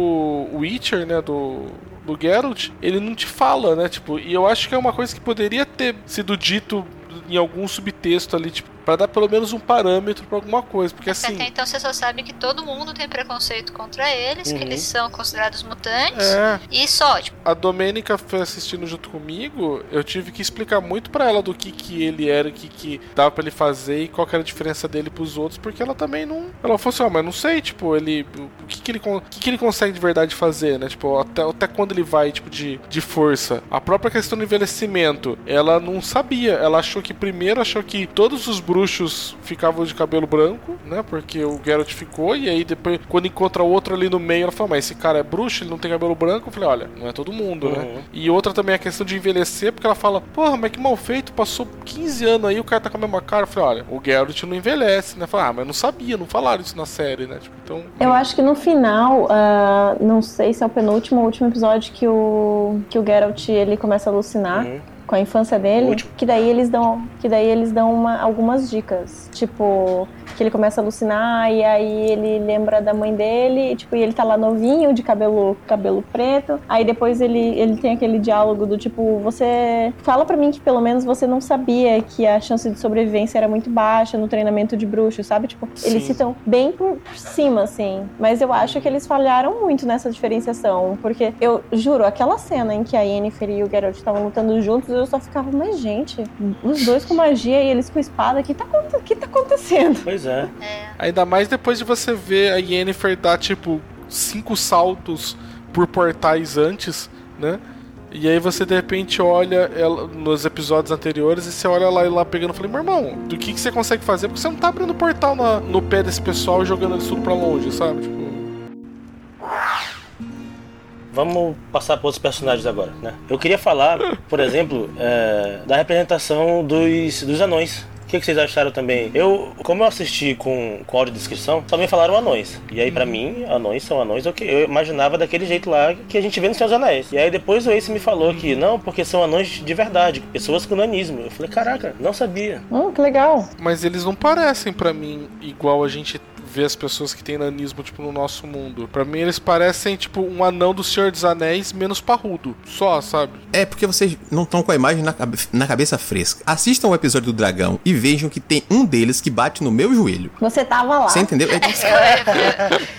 Witcher, né, do do Geralt, ele não te fala, né? Tipo, e eu acho que é uma coisa que poderia ter sido dito em algum subtexto ali, tipo, para dar pelo menos um parâmetro pra alguma coisa, porque Porque assim, até então você só sabe que todo mundo tem preconceito contra eles, que Uhum. eles são considerados mutantes. É. E só, tipo, a Domênica foi assistindo junto comigo, eu tive que explicar muito pra ela do que que ele era, o que que dava pra ele fazer e qual que era a diferença dele pros outros, porque ela também não, ela falou assim, ó, mas não sei, tipo, ele, o que que ele, con- o que que ele consegue de verdade fazer, né? Tipo, até, até quando ele vai, tipo, de, de força. A própria questão do envelhecimento, ela não sabia, ela achou que primeiro achou que todos os bruxos ficavam de cabelo branco, né? Porque o Geralt ficou, e aí depois, quando encontra outro ali no meio, ela fala, mas esse cara é bruxo, ele não tem cabelo branco? Eu falei, olha, não é todo mundo, Uhum. né? E outra também é a questão de envelhecer, porque ela fala, porra, mas que mal feito, passou 15 anos aí, o cara tá com a mesma cara. Eu falei, olha, o Geralt não envelhece, né? Eu falei, ah, mas eu não sabia, não falaram isso na série, né? Tipo, então. Eu acho que no final, ah, não sei se é o penúltimo ou último episódio que o, que o Geralt ele começa a alucinar. Com a infância dele, que daí eles dão, que daí eles dão uma- algumas dicas, tipo que ele começa a alucinar e aí ele lembra da mãe dele, e, tipo, e ele tá lá novinho, de cabelo, cabelo preto. Aí depois ele, ele tem aquele diálogo do tipo, você fala pra mim que pelo menos você não sabia que a chance de sobrevivência era muito baixa no treinamento de bruxo, sabe? Tipo, eles Sim. citam bem por cima, assim. Mas eu acho que eles falharam muito nessa diferenciação. Porque eu juro, aquela cena em que a Yennefer e o Geralt estavam lutando juntos, eu só ficava, mas gente, os dois com magia e eles com espada, o que tá, que tá acontecendo? Pois é. Ainda mais depois de você ver a Yennefer dar, tipo, cinco saltos por portais antes, né? E aí você de repente olha ela nos episódios anteriores e você olha lá e lá pegando e falei, meu irmão, do que, que você consegue fazer? Porque você não tá abrindo portal na, no pé desse pessoal e jogando eles tudo pra longe, sabe? Tipo. Vamos passar para outros personagens agora, né? Eu queria falar, por exemplo, é, da representação dos, dos anões. O que, que vocês acharam também? Eu, como eu assisti com, com audiodescrição, só me falaram anões. E aí, pra mim, anões são anões. Eu, eu imaginava daquele jeito lá que a gente vê nos Seus Anéis. E aí, depois o Ace me falou que não, porque são anões de verdade, pessoas com nanismo. Eu falei, caraca, não sabia. Hum, que legal. Mas eles não parecem pra mim igual a gente vê as pessoas que têm nanismo, tipo, no nosso mundo. Pra mim, eles parecem, tipo, um anão do Senhor dos Anéis menos parrudo. Só, sabe? É porque vocês não estão com a imagem na, cabe- na cabeça fresca. Assistam o episódio do dragão e vejam que tem um deles que bate no meu joelho. Você tava lá. Você entendeu? É-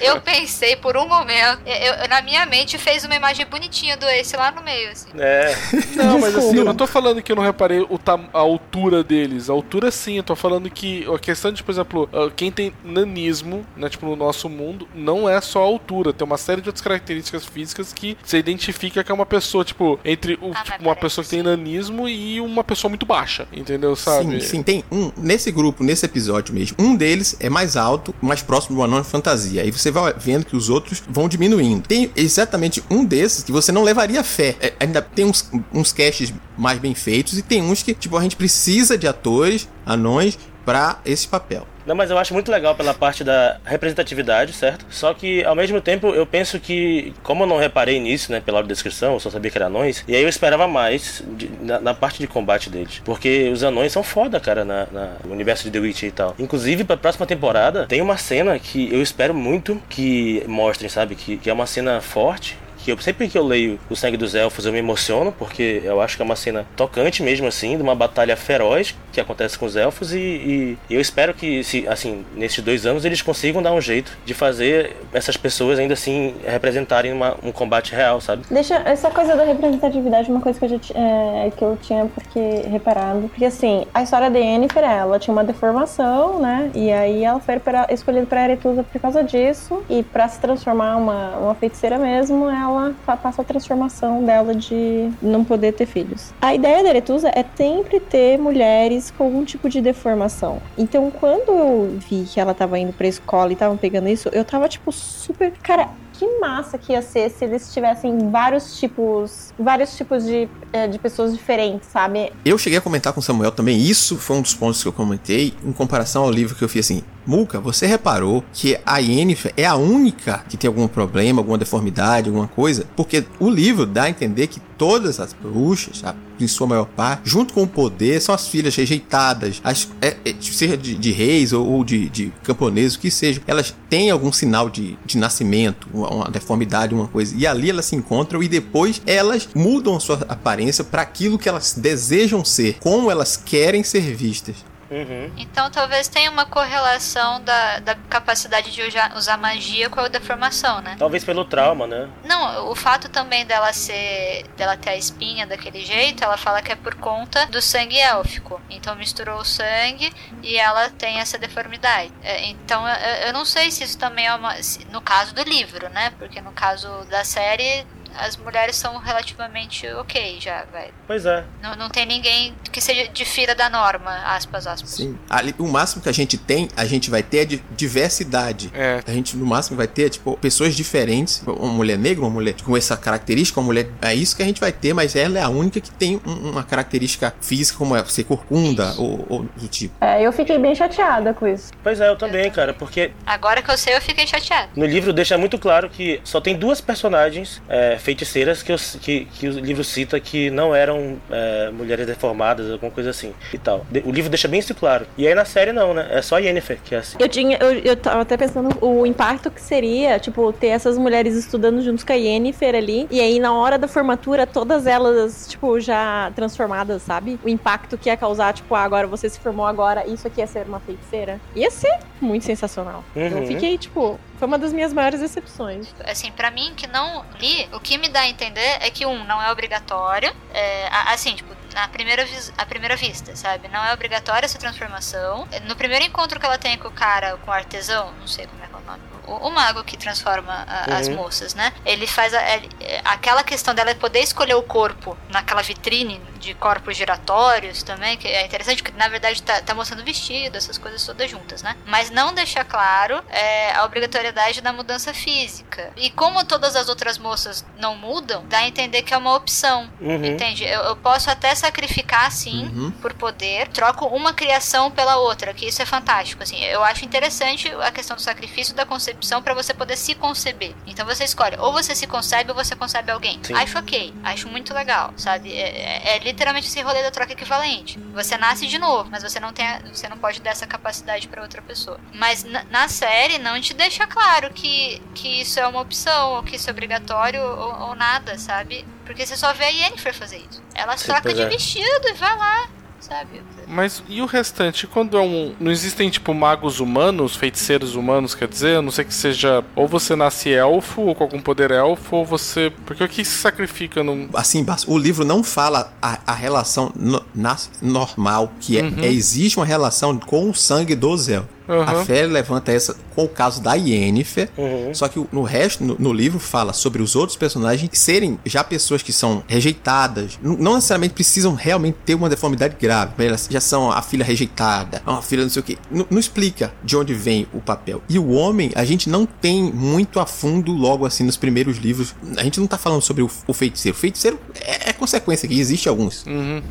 eu, eu pensei por um momento, eu- eu- na minha mente fez uma imagem bonitinha do Ace lá no meio, assim. É. Não, mas assim, eu não tô falando que eu não reparei o a altura deles. A altura sim, eu tô falando que a questão de, por exemplo, ah, quem tem nanismo, né, tipo, no nosso mundo, não é só a altura. Tem uma série de outras características físicas que você identifica que é uma pessoa, tipo, entre o- Ah, tipo, uma pessoa que tem nanismo e uma pessoa muito baixa, entendeu? Sabe? Sim, sim, tem um. Nesse grupo, nesse episódio mesmo, um deles é mais alto, mais próximo do anão de fantasia. Aí você vai vendo que os outros vão diminuindo. Tem exatamente um desses que você não levaria fé. É, ainda tem uns, uns casts mais bem feitos e tem uns que, tipo, a gente precisa de atores, anões, pra esse papel. Não, mas eu acho muito legal pela parte da representatividade, certo? Só que, ao mesmo tempo, eu penso que, como eu não reparei nisso, né, pela descrição, eu só sabia que era anões, e aí eu esperava mais de- na, na parte de combate deles. Porque os anões são foda, cara, na, na- no universo de The Witcher e tal. Inclusive, pra próxima temporada, tem uma cena que eu espero muito que mostrem, sabe? Que, que é uma cena forte, que eu, sempre que eu leio O Sangue dos Elfos eu me emociono, porque eu acho que é uma cena tocante mesmo assim, de uma batalha feroz que acontece com os elfos e, e eu espero que, se, assim, nesses dois anos eles consigam dar um jeito de fazer essas pessoas ainda assim representarem uma- um combate real, sabe? Deixa essa coisa da representatividade uma coisa que, eu já é, que eu tinha porque reparado. Porque assim, a história da Yennefer, ela tinha uma deformação, né? E aí ela foi escolhida pra Aretusa por causa disso. E pra se transformar uma, uma feiticeira mesmo, ela fa- passa a transformação dela de não poder ter filhos. A ideia da Aretusa é sempre ter mulheres com algum tipo de deformação. Então, quando eu vi que ela tava indo pra escola e tava pegando isso, eu tava tipo super. Cara, que massa que ia ser se eles tivessem vários tipos, vários tipos de, eh, de pessoas diferentes, sabe? Eu cheguei a comentar com o Samuel também, isso foi um dos pontos que eu comentei, em comparação ao livro que eu fiz assim. Mulca, você reparou que a Yennefer é a única que tem algum problema, alguma deformidade, alguma coisa? Porque o livro dá a entender que todas as bruxas, a- em sua maior parte, junto com o poder, são as filhas rejeitadas, as, é- é, seja de, de reis ou, ou de, de camponeses, o que seja. Elas têm algum sinal de, de nascimento, uma, uma deformidade, uma coisa. E ali elas se encontram e depois elas mudam sua aparência para aquilo que elas desejam ser, como elas querem ser vistas. Uhum. Então talvez tenha uma correlação da, da capacidade de uja- usar magia com a deformação, né? Talvez pelo trauma, né? Não, o fato também dela ser. dela ter a espinha daquele jeito, ela fala que é por conta do sangue élfico. Então misturou o sangue e ela tem essa deformidade. É, Então eu, eu não sei se isso também é uma. no caso do livro, né? Porque no caso da série. As mulheres são relativamente ok já, vai. Pois é. Não, não tem ninguém que seja difira da norma, aspas, aspas. Sim. Ali, o máximo que a gente tem, a gente vai ter é de diversidade. É. A gente, no máximo, vai ter, tipo, pessoas diferentes. Uma mulher negra, uma mulher com essa característica, uma mulher. É isso que a gente vai ter, mas ela é a única que tem um- uma característica física, como é ser corcunda ou, ou do tipo. É, eu fiquei bem chateada com isso. Pois é, eu também, cara, porque Agora que eu sei, eu fiquei chateada. No livro deixa muito claro que só tem duas personagens é, feiticeiras que, os- que, que o livro cita que não eram é, mulheres deformadas, alguma coisa assim e tal. O livro deixa bem isso claro. E aí na série não, né? É só a Yennefer que é assim. Eu tinha, eu, eu tava até pensando o impacto que seria, tipo, ter essas mulheres estudando juntos com a Yennefer ali, e aí na hora da formatura, todas elas, tipo, já transformadas, sabe? O impacto que ia causar, tipo, ah, agora você se formou agora, isso aqui ia ser uma feiticeira. Ia ser muito sensacional. Eu Uhum. fiquei, tipo, foi uma das minhas maiores decepções. Assim, pra mim que não li, o que me dá a entender é que, um, não é obrigatório. é, a- assim, tipo, na primeira, vis- à primeira vista, sabe? Não é obrigatória essa transformação. No primeiro encontro que ela tem com o cara, com o artesão, não sei como é que é o nome. o, o mago que transforma a, Uhum. as moças, né? Ele faz a- ele- é, aquela questão dela poder escolher o corpo naquela vitrine de corpos giratórios também, que é interessante, porque na verdade tá, tá mostrando vestido, essas coisas todas juntas, né? Mas não deixa claro é, a obrigatoriedade da mudança física. E como todas as outras moças não mudam, dá a entender que é uma opção. Uhum. Entende? Eu, eu posso até sacrificar, sim, Uhum. por poder, troco uma criação pela outra, que isso é fantástico, assim. Eu acho interessante a questão do sacrifício da concepção pra você poder se conceber. Então você escolhe, ou você se concebe ou você concebe alguém. Sim. Acho ok, acho muito legal, sabe? É, é- é literalmente esse rolê da troca equivalente. Você nasce de novo, mas você não tem, você não pode dar essa capacidade pra outra pessoa. Mas na, na série não te deixa claro que, que isso é uma opção, ou que isso é obrigatório ou, ou nada, sabe? Porque você só vê a Yennefer fazer isso. Ela Sim, troca de é. vestido e vai lá, sabe? Mas e o restante? Quando é um. Não existem, tipo, magos humanos, feiticeiros humanos, quer dizer? A não ser que seja. Ou você nasce elfo, ou com algum poder elfo, ou você. Porque o que se sacrifica no. Assim, o livro não fala a, a relação no- nas- normal, que é, Uhum. é- existe uma relação com o sangue do Zé. Uhum. A Fé levanta essa com o caso da Yennefer, Uhum. só que no resto, no, no livro, fala sobre os outros personagens serem já pessoas que são rejeitadas, não necessariamente precisam realmente ter uma deformidade grave, mas elas já são a filha rejeitada, uma filha não sei o que. Não explica de onde vem o papel. E o homem, a gente não tem muito a fundo logo assim nos primeiros livros. A gente não tá falando sobre o, o feiticeiro. O feiticeiro é, é consequência que existe alguns. Uhum.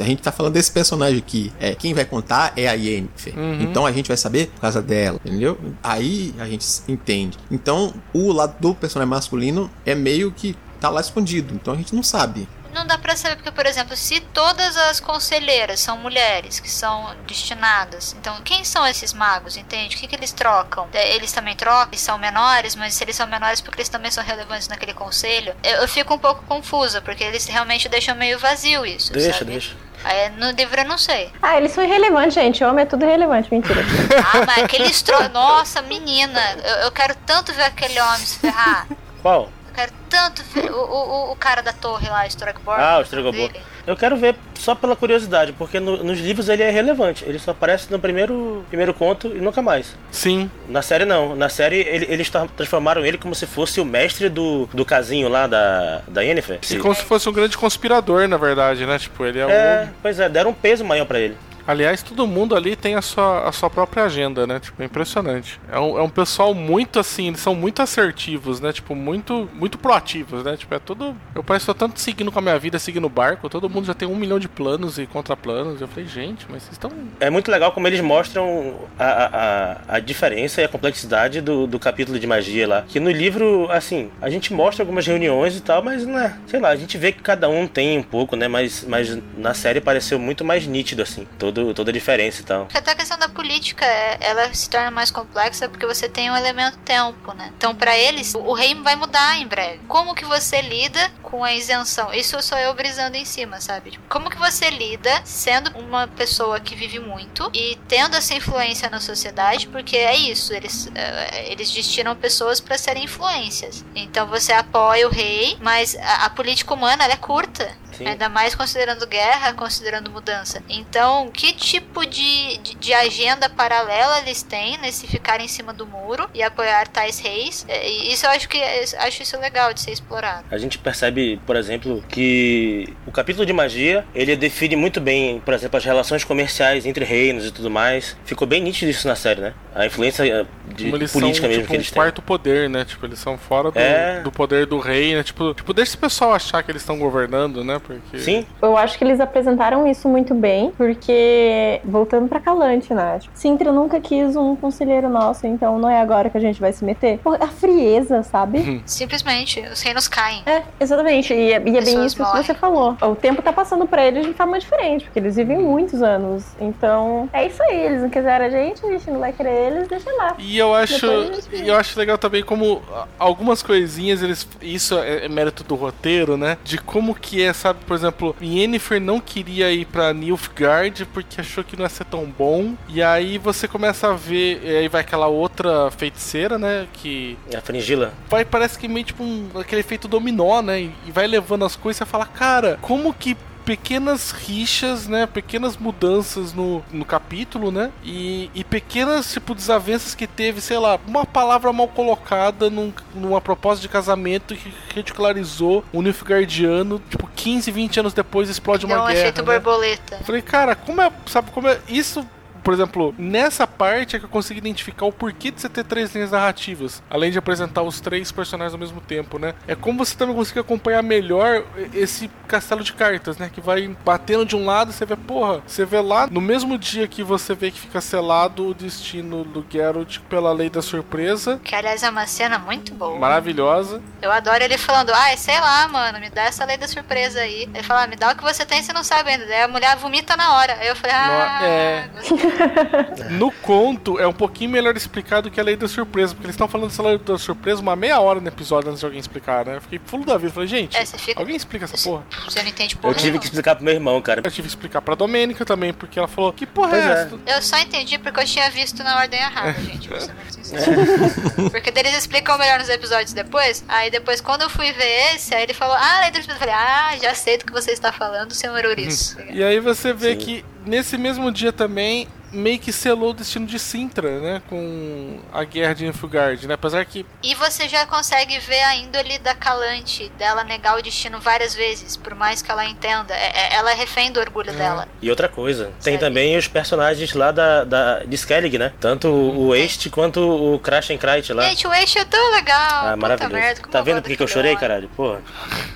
A gente tá falando desse personagem aqui. É, quem vai contar é a Yennefer. Uhum. Então a gente vai saber por causa dela, entendeu? Aí a gente entende. Então, o lado do personagem masculino é meio que tá lá escondido. Então a gente não sabe. Não dá pra saber, porque, por exemplo, se todas as conselheiras são mulheres que são destinadas, então quem são esses magos, entende? O que, que eles trocam? É, Eles também trocam, eles são menores, mas se eles são menores porque eles também são relevantes naquele conselho, eu, eu fico um pouco confusa, porque eles realmente deixam meio vazio isso. Deixa, sabe? deixa. Aí, no livro eu não sei. Ah, eles são irrelevantes, gente. Homem é tudo irrelevante, mentira. Ah, mas aqueles tro... Nossa, menina, eu, eu quero tanto ver aquele homem se ferrar. Qual? Eu quero tanto ver o, o, o cara da torre lá, Strogborn. Ah, o Strigobor. Eu quero ver só pela curiosidade, porque no- nos livros ele é relevante. Ele só aparece no primeiro, primeiro conto e nunca mais. Sim. Na série não. Na série ele- eles tra- transformaram ele como se fosse o mestre do, do casinho lá da, da Yennefer. E como se fosse um grande conspirador, na verdade, né? Tipo, ele é, É, o. pois é, deram um peso maior pra ele. Aliás, todo mundo ali tem a sua, a sua própria agenda, né? Tipo, é impressionante. É um, é um pessoal muito assim, eles são muito assertivos, né? Tipo, muito, muito proativos, né? Tipo, é tudo. Eu pareço tanto seguindo com a minha vida, seguindo o barco. Todo mundo já tem um milhão de planos e contraplanos. Eu falei, gente, mas vocês estão. É muito legal como eles mostram a, a, a- a diferença e a complexidade do, do capítulo de magia lá. Que no livro, assim, a gente mostra algumas reuniões e tal, mas, né, sei lá, a gente vê que cada um tem um pouco, né? Mas, mas na série pareceu muito mais nítido, assim, todo, toda a diferença e tal. Até a questão da política, é- ela se torna mais complexa porque você tem um elemento tempo, né? Então, pra eles, o o rei vai mudar em breve. Como que você lida com a isenção? Isso sou eu brisando em cima, sabe? Tipo, Como que você lida sendo uma pessoa que vive muito e tendo essa influência na sociedade? Porque é isso, eles, eh, eles destinam pessoas pra serem influências. Então, você apoia o rei, mas a, a política humana, é curta. Sim. Ainda mais considerando guerra, considerando mudança. Então, que tipo de, de, de agenda paralela eles têm nesse ficar em cima do muro e apoiar tais reis? É, Isso eu acho que acho isso legal de ser explorado. A gente percebe, por exemplo, que o capítulo de magia, ele define muito bem, por exemplo, as relações comerciais entre reinos e tudo mais. Ficou bem nítido isso na série, né? A influência eh, de política são, mesmo tipo, que eles um têm. quarto poder, né? Tipo, eles são fora do, É. do poder do rei, né? Tipo, tipo, deixa esse pessoal achar que eles estão governando, né? Porque... Sim, Eu acho que eles apresentaram isso muito bem, porque, voltando pra Calante, né? Tipo, Sintra nunca quis um conselheiro nosso, então não é agora que a gente vai se meter. A frieza, sabe? Simplesmente, os reinos caem. É, exatamente. E é, e é bem isso que morrem. você falou. O tempo tá passando pra eles de forma diferente, porque eles vivem muitos anos. Então, é isso aí. Eles não quiseram a gente, a gente não vai querer eles, deixa lá. E eu acho, gente e eu acho legal também como algumas coisinhas eles isso é, é mérito do roteiro, né? De como que é, sabe, por exemplo, Yennefer não queria ir pra Nilfgaard porque achou que não ia ser tão bom. E aí você começa a ver, e aí vai aquela outra feiticeira, né, que a Fringila. vai parece que meio tipo um, aquele efeito dominó, né? E, vai levando as coisas e fala, cara, como que pequenas rixas, né? Pequenas mudanças no, no capítulo, né? E, e pequenas, tipo, desavenças que teve, sei lá, uma palavra mal colocada num, numa proposta de casamento que ridicularizou o Nilfgaardiano, tipo, 15, 20 anos depois explode Deu uma um guerra. efeito né? borboleta. Falei, cara, como é. Sabe como é. Isso. Por exemplo, nessa parte é que eu consigo identificar o porquê de você ter três linhas narrativas, além de apresentar os três personagens ao mesmo tempo, né? É como você também consegue acompanhar melhor esse castelo de cartas, né? Que vai batendo de um lado, você vê, porra, você vê lá no mesmo dia que você vê que fica selado o destino do Geralt pela lei da surpresa, Que aliás é uma cena muito boa. maravilhosa. Eu adoro ele falando, ai, sei lá, mano, me dá essa lei da surpresa aí. Ele fala, ah, me dá o que você tem, você não sabe ainda. Daí a mulher vomita na hora. Aí eu falei, ah, é. No conto é um pouquinho melhor explicado que a lei da surpresa, porque eles estão falando dessa lei da surpresa uma meia hora no episódio antes de alguém explicar, né? Eu fiquei fulo da vida. Falei, gente, É, fica- alguém explica essa porra? você não entende porra Eu tive nenhuma. que explicar pro meu irmão, cara. Eu tive que explicar pra Domênica também, porque ela falou, que porra Pois é é. essa? Eu só entendi porque eu tinha visto na ordem errada, gente. Vou ser muito sincero. Porque eles explicam melhor nos episódios depois. Aí depois, quando eu fui ver esse, aí ele falou, ah, lei da surpresa. Eu falei, ah, já sei do que você está falando, senhor Ouriço. E aí você vê Sim. que nesse mesmo dia também meio que selou o destino de Sintra, né? Com a guerra de Nilfgaard, né? Apesar que E você já consegue ver a índole da Calante, dela negar o destino várias vezes, por mais que ela entenda. É- é- ela é refém do orgulho dela. E outra coisa, tem Sério? também os personagens lá da, da de Skellig, né? Tanto o este quanto o Krashenkrait lá. Gente, o eixo é tão legal. Ah, maravilhoso. merda, tá vendo por que que eu chorei, caralho? Porra.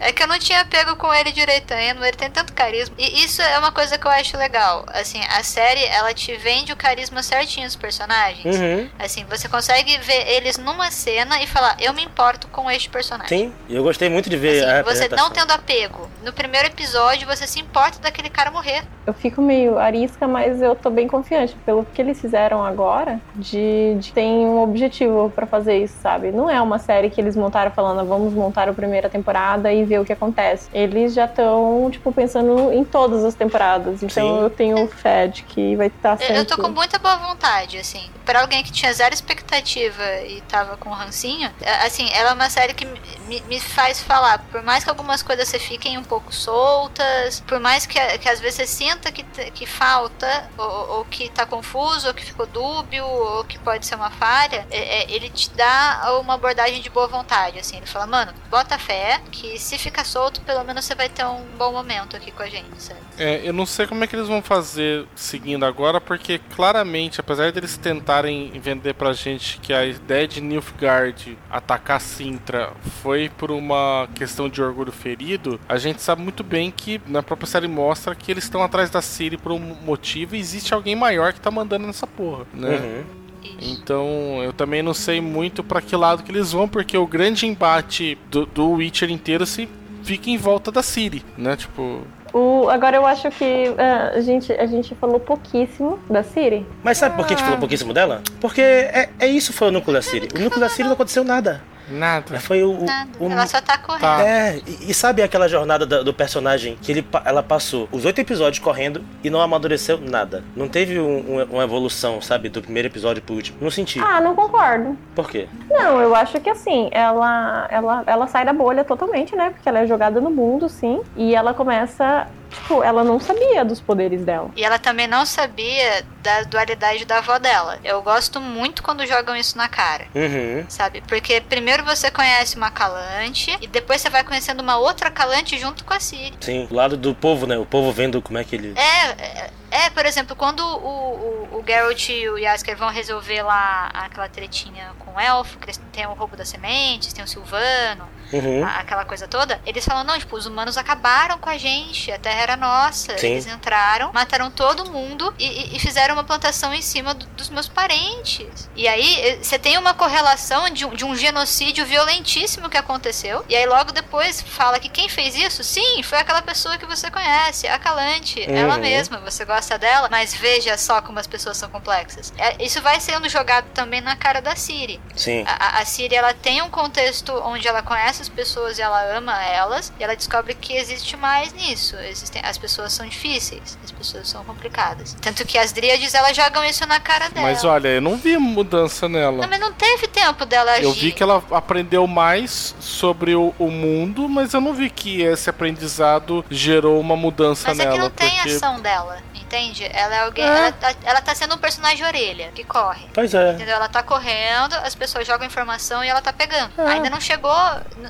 É que eu não tinha pego com ele direito ainda, ele tem tanto carisma. E isso é uma coisa que eu acho legal. Assim, a série, ela te vende o carisma certinho dos personagens. Uhum. Assim, você consegue ver eles numa cena e falar, eu me importo com este personagem. Sim, e eu gostei muito de ver Assim, a você não tendo apego. No primeiro episódio, você se importa daquele cara morrer. Eu fico meio arisca, mas eu tô bem confiante. Pelo que eles fizeram agora, de, de tem um objetivo pra fazer isso, sabe? Não é uma série que eles montaram falando, vamos montar a primeira temporada e ver o que acontece. Eles já estão, tipo, pensando em todas as temporadas. Então Sim. eu tenho fé de que vai estar Eu, sempre... eu tô com muita boa vontade, assim. Pra alguém que tinha zero expectativa e tava com rancinho, é, assim, ela é uma série que me, me faz falar, por mais que algumas coisas você fiquem um pouco soltas, por mais que, que às vezes você sinta que, que falta, ou, ou que tá confuso, ou que ficou dúbio, ou que pode ser uma falha, é- é, ele te dá uma abordagem de boa vontade, assim. Ele fala, mano, bota fé, que se ficar solto, pelo menos você vai ter um bom momento aqui com a gente, sabe? É, eu não sei como é que eles vão fazer seguindo agora, porque claramente, apesar deles tentarem vender pra gente que a ideia de Nilfgaard atacar Sintra foi por uma questão de orgulho ferido, a gente sabe muito bem que na própria série mostra que eles estão atrás da Ciri por um motivo e existe alguém maior que tá mandando nessa porra, né? Uhum. Então, eu também não sei muito pra que lado que eles vão, porque o grande embate do, do Witcher inteiro se fica em volta da Ciri, né? Tipo, O, agora eu acho que ah, a, gente, a gente falou pouquíssimo da Siri. Mas sabe por que a gente falou pouquíssimo dela? Porque é, é isso foi o núcleo da Siri. O núcleo da Siri não aconteceu nada. Nada. Foi o. o- Nada, o- ela só tá correndo. Tá. É, e, e sabe aquela jornada da- do, personagem que ele, ela passou os oito episódios correndo e não amadureceu nada? Não teve um- um- uma evolução, sabe, do primeiro episódio pro último. Não senti. Ah, não concordo. Por quê? Não, eu acho que assim, ela, ela, ela sai da bolha totalmente, né? Porque ela é jogada no mundo, sim. E ela começa. Tipo, ela não sabia dos poderes dela. E ela também não sabia da dualidade da avó dela. Eu gosto muito quando jogam isso na cara. Uhum. Sabe? Porque primeiro você conhece uma Calante e depois você vai conhecendo uma outra Calante junto com a Ciri. Sim, o lado do povo, né? O povo vendo como é que ele. É, é, é, por exemplo, quando o, o, o Geralt e o Jaskier vão resolver lá aquela tretinha com o elfo, que têm o roubo das sementes, tem o Silvano, Uhum. a- aquela coisa toda, eles falam, não, tipo, os humanos acabaram com a gente, a terra era nossa. Sim. Eles entraram, mataram todo mundo e, e- fizeram uma plantação em cima do- dos meus parentes. E aí, eh, você tem uma correlação de um, de um genocídio violentíssimo que aconteceu, e aí logo depois fala que quem fez isso, sim, foi aquela pessoa que você conhece, a Calante, ela Uhum. mesma, você gosta dela, mas veja só como as pessoas são complexas. É, isso vai sendo jogado também na cara da Siri. Sim. A, a- Siri ela tem um contexto onde ela conhece as pessoas e ela ama elas, e ela descobre que existe mais nisso. Existem, as pessoas são difíceis, as pessoas são complicadas. Tanto que as dríades elas jogam isso na cara dela. Mas olha, eu não vi mudança nela. Não, mas não teve tempo dela agir. Eu vi que ela aprendeu mais sobre o, o mundo, mas eu não vi que esse aprendizado gerou uma mudança Mas nela. é que não tem porque... ação dela, entende? Ela é alguém. É. Ela, tá, ela tá sendo um personagem orelha que corre. Pois é. Entendeu? Ela tá correndo, as pessoas jogam informação e ela tá pegando. É. Ainda não chegou,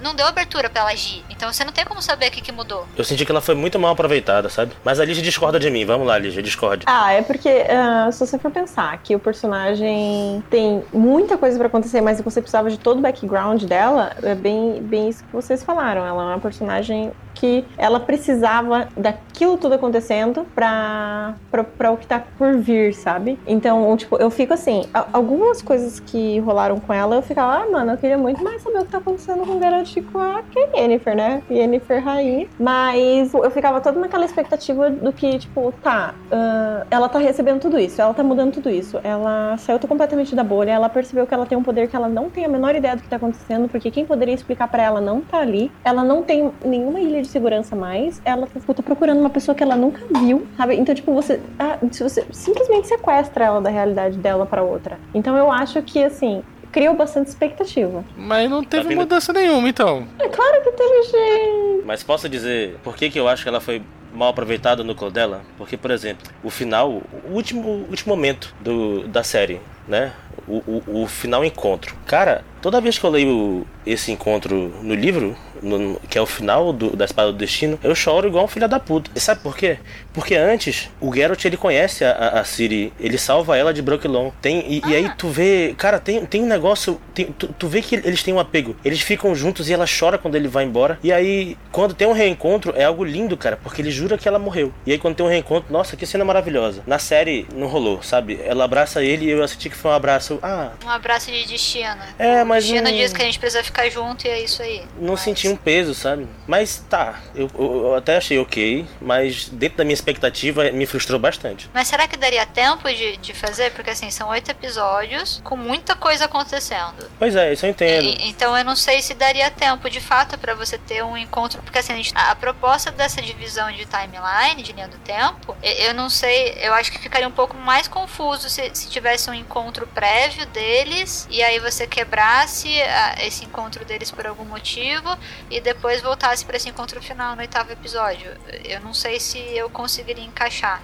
não deu abertura pra ela agir. Então você não tem como saber o que, que mudou. Eu senti que ela foi muito mal aproveitada, sabe? Mas a Lígia discorda de mim. Vamos lá, Lígia, discorde. Ah, é porque ah, se você for pensar que o personagem tem muita coisa pra acontecer, mas você precisava de todo o background dela, é bem, bem isso que vocês falaram. Ela é uma personagem que ela precisava daquilo tudo acontecendo pra, pra, pra o que tá por vir, sabe? Então, tipo, eu fico assim, algumas coisas que rolaram com ela, eu ficava, ah, mano, eu queria muito mais saber o que tá acontecendo com o Geralt e com a Yennefer, né? Yennefer rainha. Mas eu ficava toda naquela expectativa do que, tipo, tá, ah, ela tá recebendo tudo isso, ela tá mudando tudo isso, ela saiu completamente da bolha, ela percebeu que ela tem um poder que ela não tem a menor ideia do que tá acontecendo, porque quem poderia explicar pra ela não tá ali, ela não tem nenhuma ilha de segurança mais, ela tipo, tá procurando uma pessoa que ela nunca viu, sabe? Então, tipo, você, ah, se você simplesmente sequestra ela da realidade dela pra outra. Então eu acho que, assim, criou bastante expectativa. Mas não teve Tá mudança nenhuma, então. É claro que teve gente. Mas posso dizer por que, que eu acho que ela foi mal aproveitada no núcleo dela? Porque, por exemplo, o final, o último, último momento do, da série, né? O, o, o final encontro. Cara, toda vez que eu leio esse encontro no livro, no- que é o final do- da Espada do Destino, eu choro igual um filho da puta. E sabe por quê? Porque antes, o Geralt, ele conhece a, a, Ciri, ele salva ela de Brooklyn. Tem, e, e aí tu vê, cara, tem, tem um negócio, tem- tu, tu vê que eles têm um apego. Eles ficam juntos e ela chora quando ele vai embora. E aí, quando tem um reencontro, é algo lindo, cara, porque ele jura que ela morreu. E aí, quando tem um reencontro, nossa, que cena maravilhosa. Na série, não rolou, sabe? Ela abraça ele e eu senti que foi um abraço. Ah, Um abraço de destino. É, mas destino não- diz que a gente precisa ficar junto e é isso aí. não senti um peso, sabe? Mas tá, eu, eu- eu até achei ok, mas dentro da minha expectativa me frustrou bastante. Mas será que daria tempo de, de fazer? Porque assim, são oito episódios com muita coisa acontecendo. Pois é, isso eu entendo. E- então eu não sei se daria tempo de fato pra você ter um encontro, porque assim, a, gente- a proposta dessa divisão de timeline, de linha do tempo, e- eu não sei, eu acho que ficaria um pouco mais confuso se, se tivesse um encontro prévio deles e aí você quebrasse a- esse encontro deles por algum motivo e depois voltasse pra esse encontro final no oitavo episódio. Eu não sei se eu conseguiria encaixar.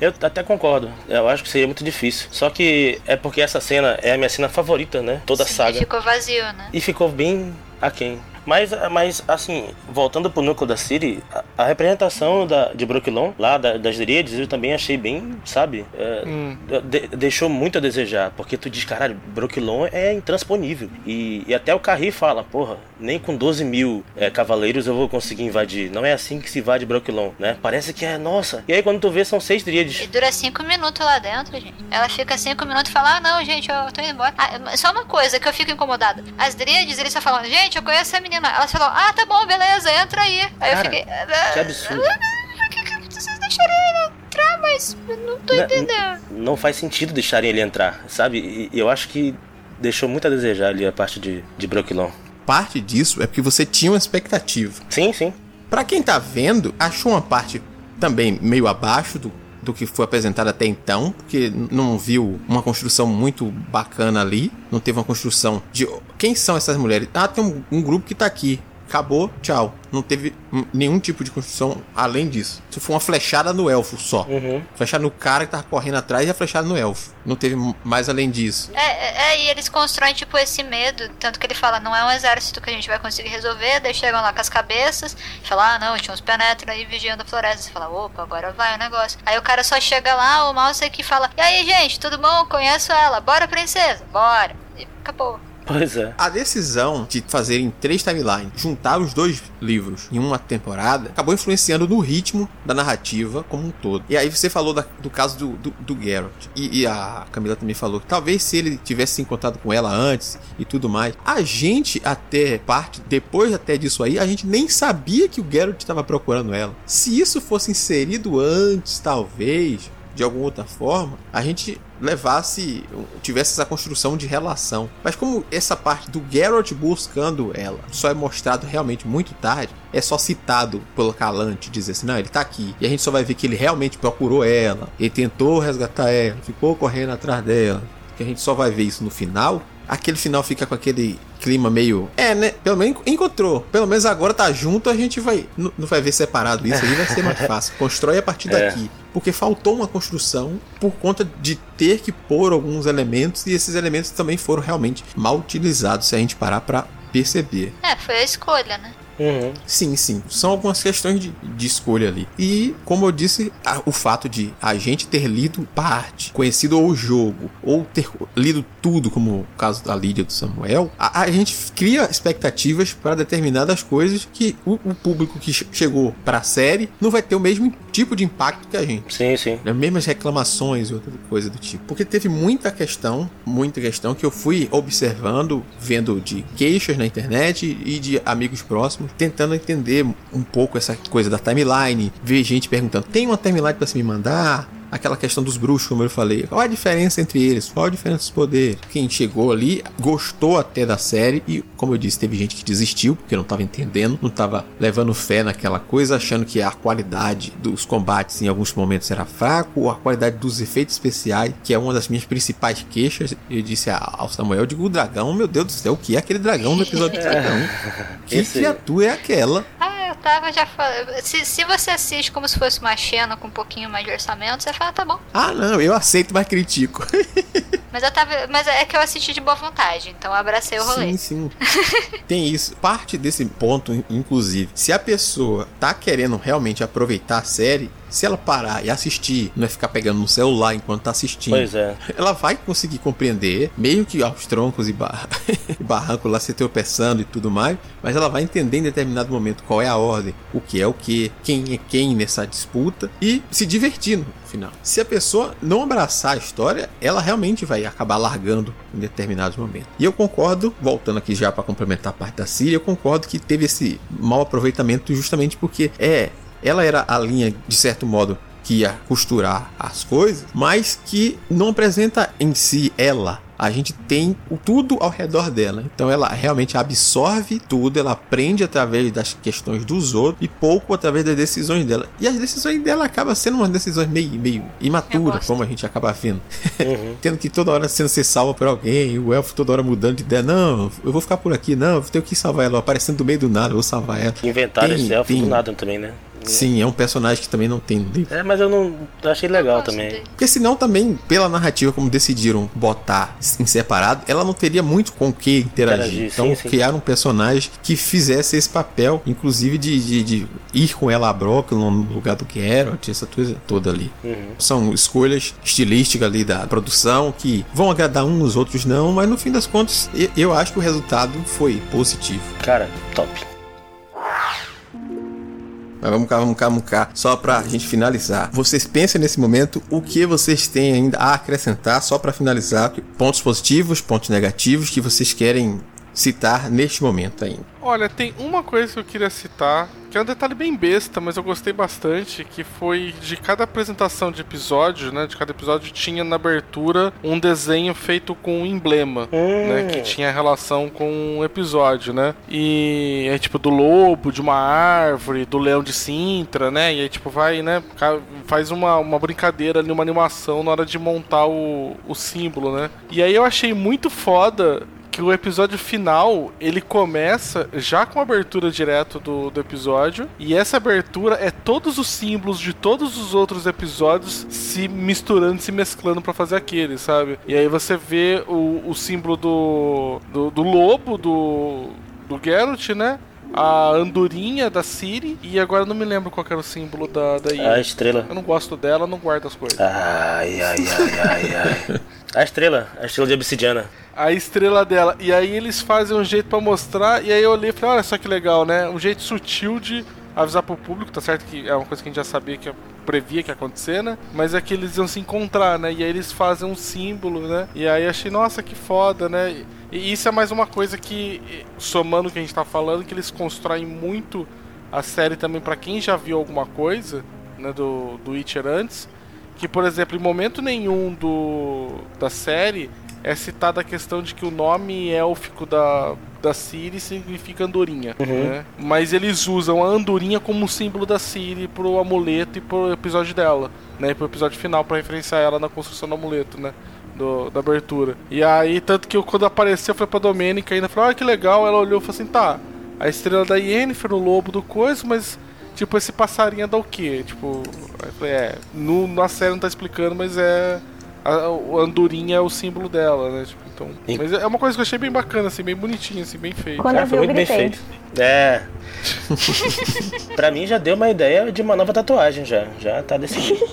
Eu até concordo, eu acho que seria muito difícil. Só que é porque essa cena é a minha cena favorita, né? Toda a Sim, saga. Ficou vazio, né? E ficou bem aquém. Mas, mas, assim, voltando pro núcleo da City, a, a representação da, de Brooklyn, lá da- das Dríades, eu também achei bem, sabe? é, Hum. de- deixou muito a desejar. Porque tu diz, caralho, Brooklyn é intransponível. E, e até o Carri fala, porra, nem com 12 mil é, cavaleiros eu vou conseguir invadir. Não é assim que se invade Brooklyn, né? Parece que é, nossa. E aí quando tu vê, são seis Dríades. E dura cinco minutos lá dentro, gente. Ela fica cinco minutos e fala: Ah, não, gente, eu tô indo embora. Ah, só uma coisa que eu fico incomodada. As Dríades, eles só falam: Gente, eu conheço essa menina. Elas falam: Ah, tá bom, beleza, entra aí. Aí eu Cara, fiquei. Que absurdo. Por que, que vocês deixaram ele entrar? Mas eu não tô Não- entendendo. não faz sentido deixarem ele entrar, sabe? E eu acho que deixou muito a desejar ali a parte de, de Brooklyn. Parte disso é porque você tinha uma expectativa. Sim, sim. Pra quem tá vendo, achou uma parte também meio abaixo do, do que foi apresentado até então, porque não viu uma construção muito bacana ali, não teve uma construção de quem são essas mulheres. Ah, tem um, um grupo que tá aqui. Acabou, tchau. Não teve hum, nenhum tipo de construção além disso. Isso foi uma flechada no elfo só. Uhum. Flechada no cara que tava correndo atrás e a flechada no elfo. Não teve mais além disso. É, é, é, e eles constroem, tipo, esse medo. Tanto que ele fala, não é um exército que a gente vai conseguir resolver. Daí chegam lá com as cabeças e falam, ah, não, tinha uns penetras aí vigiando a floresta. Você fala, opa, agora vai o negócio. Aí o cara só chega lá, o mouse aqui fala, e aí, gente, tudo bom? Conheço ela. Bora, princesa? Bora. E acabou. Pois é. A decisão de fazerem três timelines, juntar os dois livros em uma temporada, acabou influenciando no ritmo da narrativa como um todo. E aí você falou da- do caso do, do, do Geralt. E, e a Camila também falou que talvez se ele tivesse se encontrado com ela antes e tudo mais, a gente até parte, depois até disso aí, a gente nem sabia que o Geralt estava procurando ela. Se isso fosse inserido antes, talvez, de alguma outra forma, a gente levasse, tivesse essa construção de relação. Mas como essa parte do Geralt buscando ela só é mostrado realmente muito tarde, é só citado pelo Calante, dizer assim, não, ele tá aqui. E a gente só vai ver que ele realmente procurou ela, ele tentou resgatar ela, ficou correndo atrás dela. Que a gente só vai ver isso no final, aquele final fica com aquele clima meio. É, né? Pelo menos encontrou. Pelo menos agora tá junto, a gente vai. Não, vai ver separado isso aí, vai ser mais fácil. Constrói a partir é. daqui. Porque faltou uma construção por conta de ter que pôr alguns elementos e esses elementos também foram realmente mal utilizados se a gente parar pra perceber. É, foi a escolha, né? Uhum. Sim, sim. São algumas questões de, de escolha ali. E, como eu disse, a, o fato de a gente ter lido parte, conhecido o jogo, ou ter lido tudo, como o caso da Lídia do Samuel, a, a gente cria expectativas para determinadas coisas que o, o público que chegou para a série não vai ter o mesmo tipo de impacto que a gente. Sim, sim. As mesmas reclamações e outra coisa do tipo. Porque teve muita questão, muita questão que eu fui observando, vendo de queixas na internet e de amigos próximos tentando entender um pouco essa coisa da timeline, ver gente perguntando: tem uma timeline para se me mandar? Aquela questão dos bruxos, como eu falei. Qual a diferença entre eles? Qual a diferença dos poderes? Quem chegou ali gostou até da série e, como eu disse, teve gente que desistiu porque não estava entendendo, não estava levando fé naquela coisa, achando que a qualidade dos combates em alguns momentos era fraco, ou a qualidade dos efeitos especiais, que é uma das minhas principais queixas. Eu disse ao Samuel, eu digo, o dragão, meu Deus do céu, o que é aquele dragão no episódio do dragão? Que Esse... criatura é aquela? Tava já falando. Se, se você assiste como se fosse uma Xena com um pouquinho mais de orçamento, você fala, tá bom. Ah, não, eu aceito, mas critico. mas eu tava. Mas é que eu assisti de boa vontade, então eu abracei o rolê. Sim, sim. Tem isso. Parte desse ponto, inclusive, se a pessoa tá querendo realmente aproveitar a série, se ela parar e assistir, não é ficar pegando no celular enquanto tá assistindo. Pois é. Ela vai conseguir compreender, meio que aos troncos e, bar... e barrancos lá se tropeçando e tudo mais, mas ela vai entender em determinado momento qual é a ordem, o que é o que, quem é quem nessa disputa e se divertindo no final. Se a pessoa não abraçar a história, ela realmente vai acabar largando em determinados momentos. E eu concordo, voltando aqui já para complementar a parte da Síria, eu concordo que teve esse mau aproveitamento justamente porque é ela era a linha, de certo modo, que ia costurar as coisas, mas que não apresenta em si ela. A gente tem tudo ao redor dela. Então ela realmente absorve tudo, ela aprende através das questões dos outros e pouco através das decisões dela. E as decisões dela acabam sendo umas decisões meio, meio imaturas, como a gente acaba vendo. Uhum. Tendo que toda hora sendo ser salva por alguém, o elfo toda hora mudando de ideia. Não, eu vou ficar por aqui, não, eu tenho que salvar ela, aparecendo do meio do nada, eu vou salvar ela. Inventaram esse elfo tem... do nada também, né? Sim, é um personagem que também não tem no livro. É, mas eu não eu achei legal também. Porque senão também, pela narrativa, como decidiram botar em separado, ela não teria muito com o que interagir. interagir então sim, sim. criaram um personagem que fizesse esse papel, inclusive de, de, de ir com ela a Brock no lugar do Geralt, essa coisa toda ali. Uhum. São escolhas estilísticas ali da produção que vão agradar uns, nos outros não, mas no fim das contas, eu acho que o resultado foi positivo. Cara, top. Mas vamos cá, vamos cá, vamos cá. Só pra gente finalizar. Vocês pensem nesse momento o que vocês têm ainda a acrescentar, só para finalizar. Pontos positivos, pontos negativos que vocês querem citar neste momento ainda. Olha, tem uma coisa que eu queria citar, que é um detalhe bem besta, mas eu gostei bastante, que foi de cada apresentação de episódio, né? De cada episódio tinha na abertura um desenho feito com um emblema, hum. né? Que tinha relação com o um episódio, né? E é tipo do lobo, de uma árvore, do leão de Sintra, né? E aí tipo vai, né? Faz uma, uma brincadeira ali, uma animação na hora de montar o, o símbolo, né? E aí eu achei muito foda que o episódio final ele começa já com a abertura direto do, do episódio e essa abertura é todos os símbolos de todos os outros episódios se misturando, se mesclando para fazer aquele, sabe? E aí você vê o, o símbolo do, do, do lobo do do Geralt, né? a andorinha da Siri e agora não me lembro qual era o símbolo da, da A estrela. Eu não gosto dela, não guardo as coisas. Ai, ai, ai, ai, ai. A estrela, a estrela de obsidiana a estrela dela. E aí eles fazem um jeito para mostrar, e aí eu olhei e falei, olha só que legal, né? Um jeito sutil de avisar pro público, tá certo que é uma coisa que a gente já sabia que previa que ia acontecer, né? Mas é que eles iam se encontrar, né? E aí eles fazem um símbolo, né? E aí achei, nossa, que foda, né? E isso é mais uma coisa que, somando o que a gente tá falando, que eles constroem muito a série também para quem já viu alguma coisa, né, do, do Witcher antes, que, por exemplo, em momento nenhum do da série é citada a questão de que o nome élfico da, da Ciri significa andorinha, Uhum. né? Mas eles usam a andorinha como símbolo da Ciri pro amuleto e pro episódio dela, né? E pro episódio final pra referenciar ela na construção do amuleto, né? Do, da abertura. E aí, tanto que eu, quando apareceu, eu falei pra Domênica ainda, falei, ah, que legal. Ela olhou e falou assim, tá, a estrela da Yennefer, o lobo do coisa, mas, tipo, esse passarinho é da o quê? Tipo, é, no, na série não tá explicando, mas é... A, a andorinha é o símbolo dela, né? Tipo, então, Sim. mas é uma coisa que eu achei bem bacana, assim, bem bonitinha, assim, bem feito. Quando Cara, eu vi, foi eu muito bem feito. É. pra mim já deu uma ideia de uma nova tatuagem já. Já tá decidido.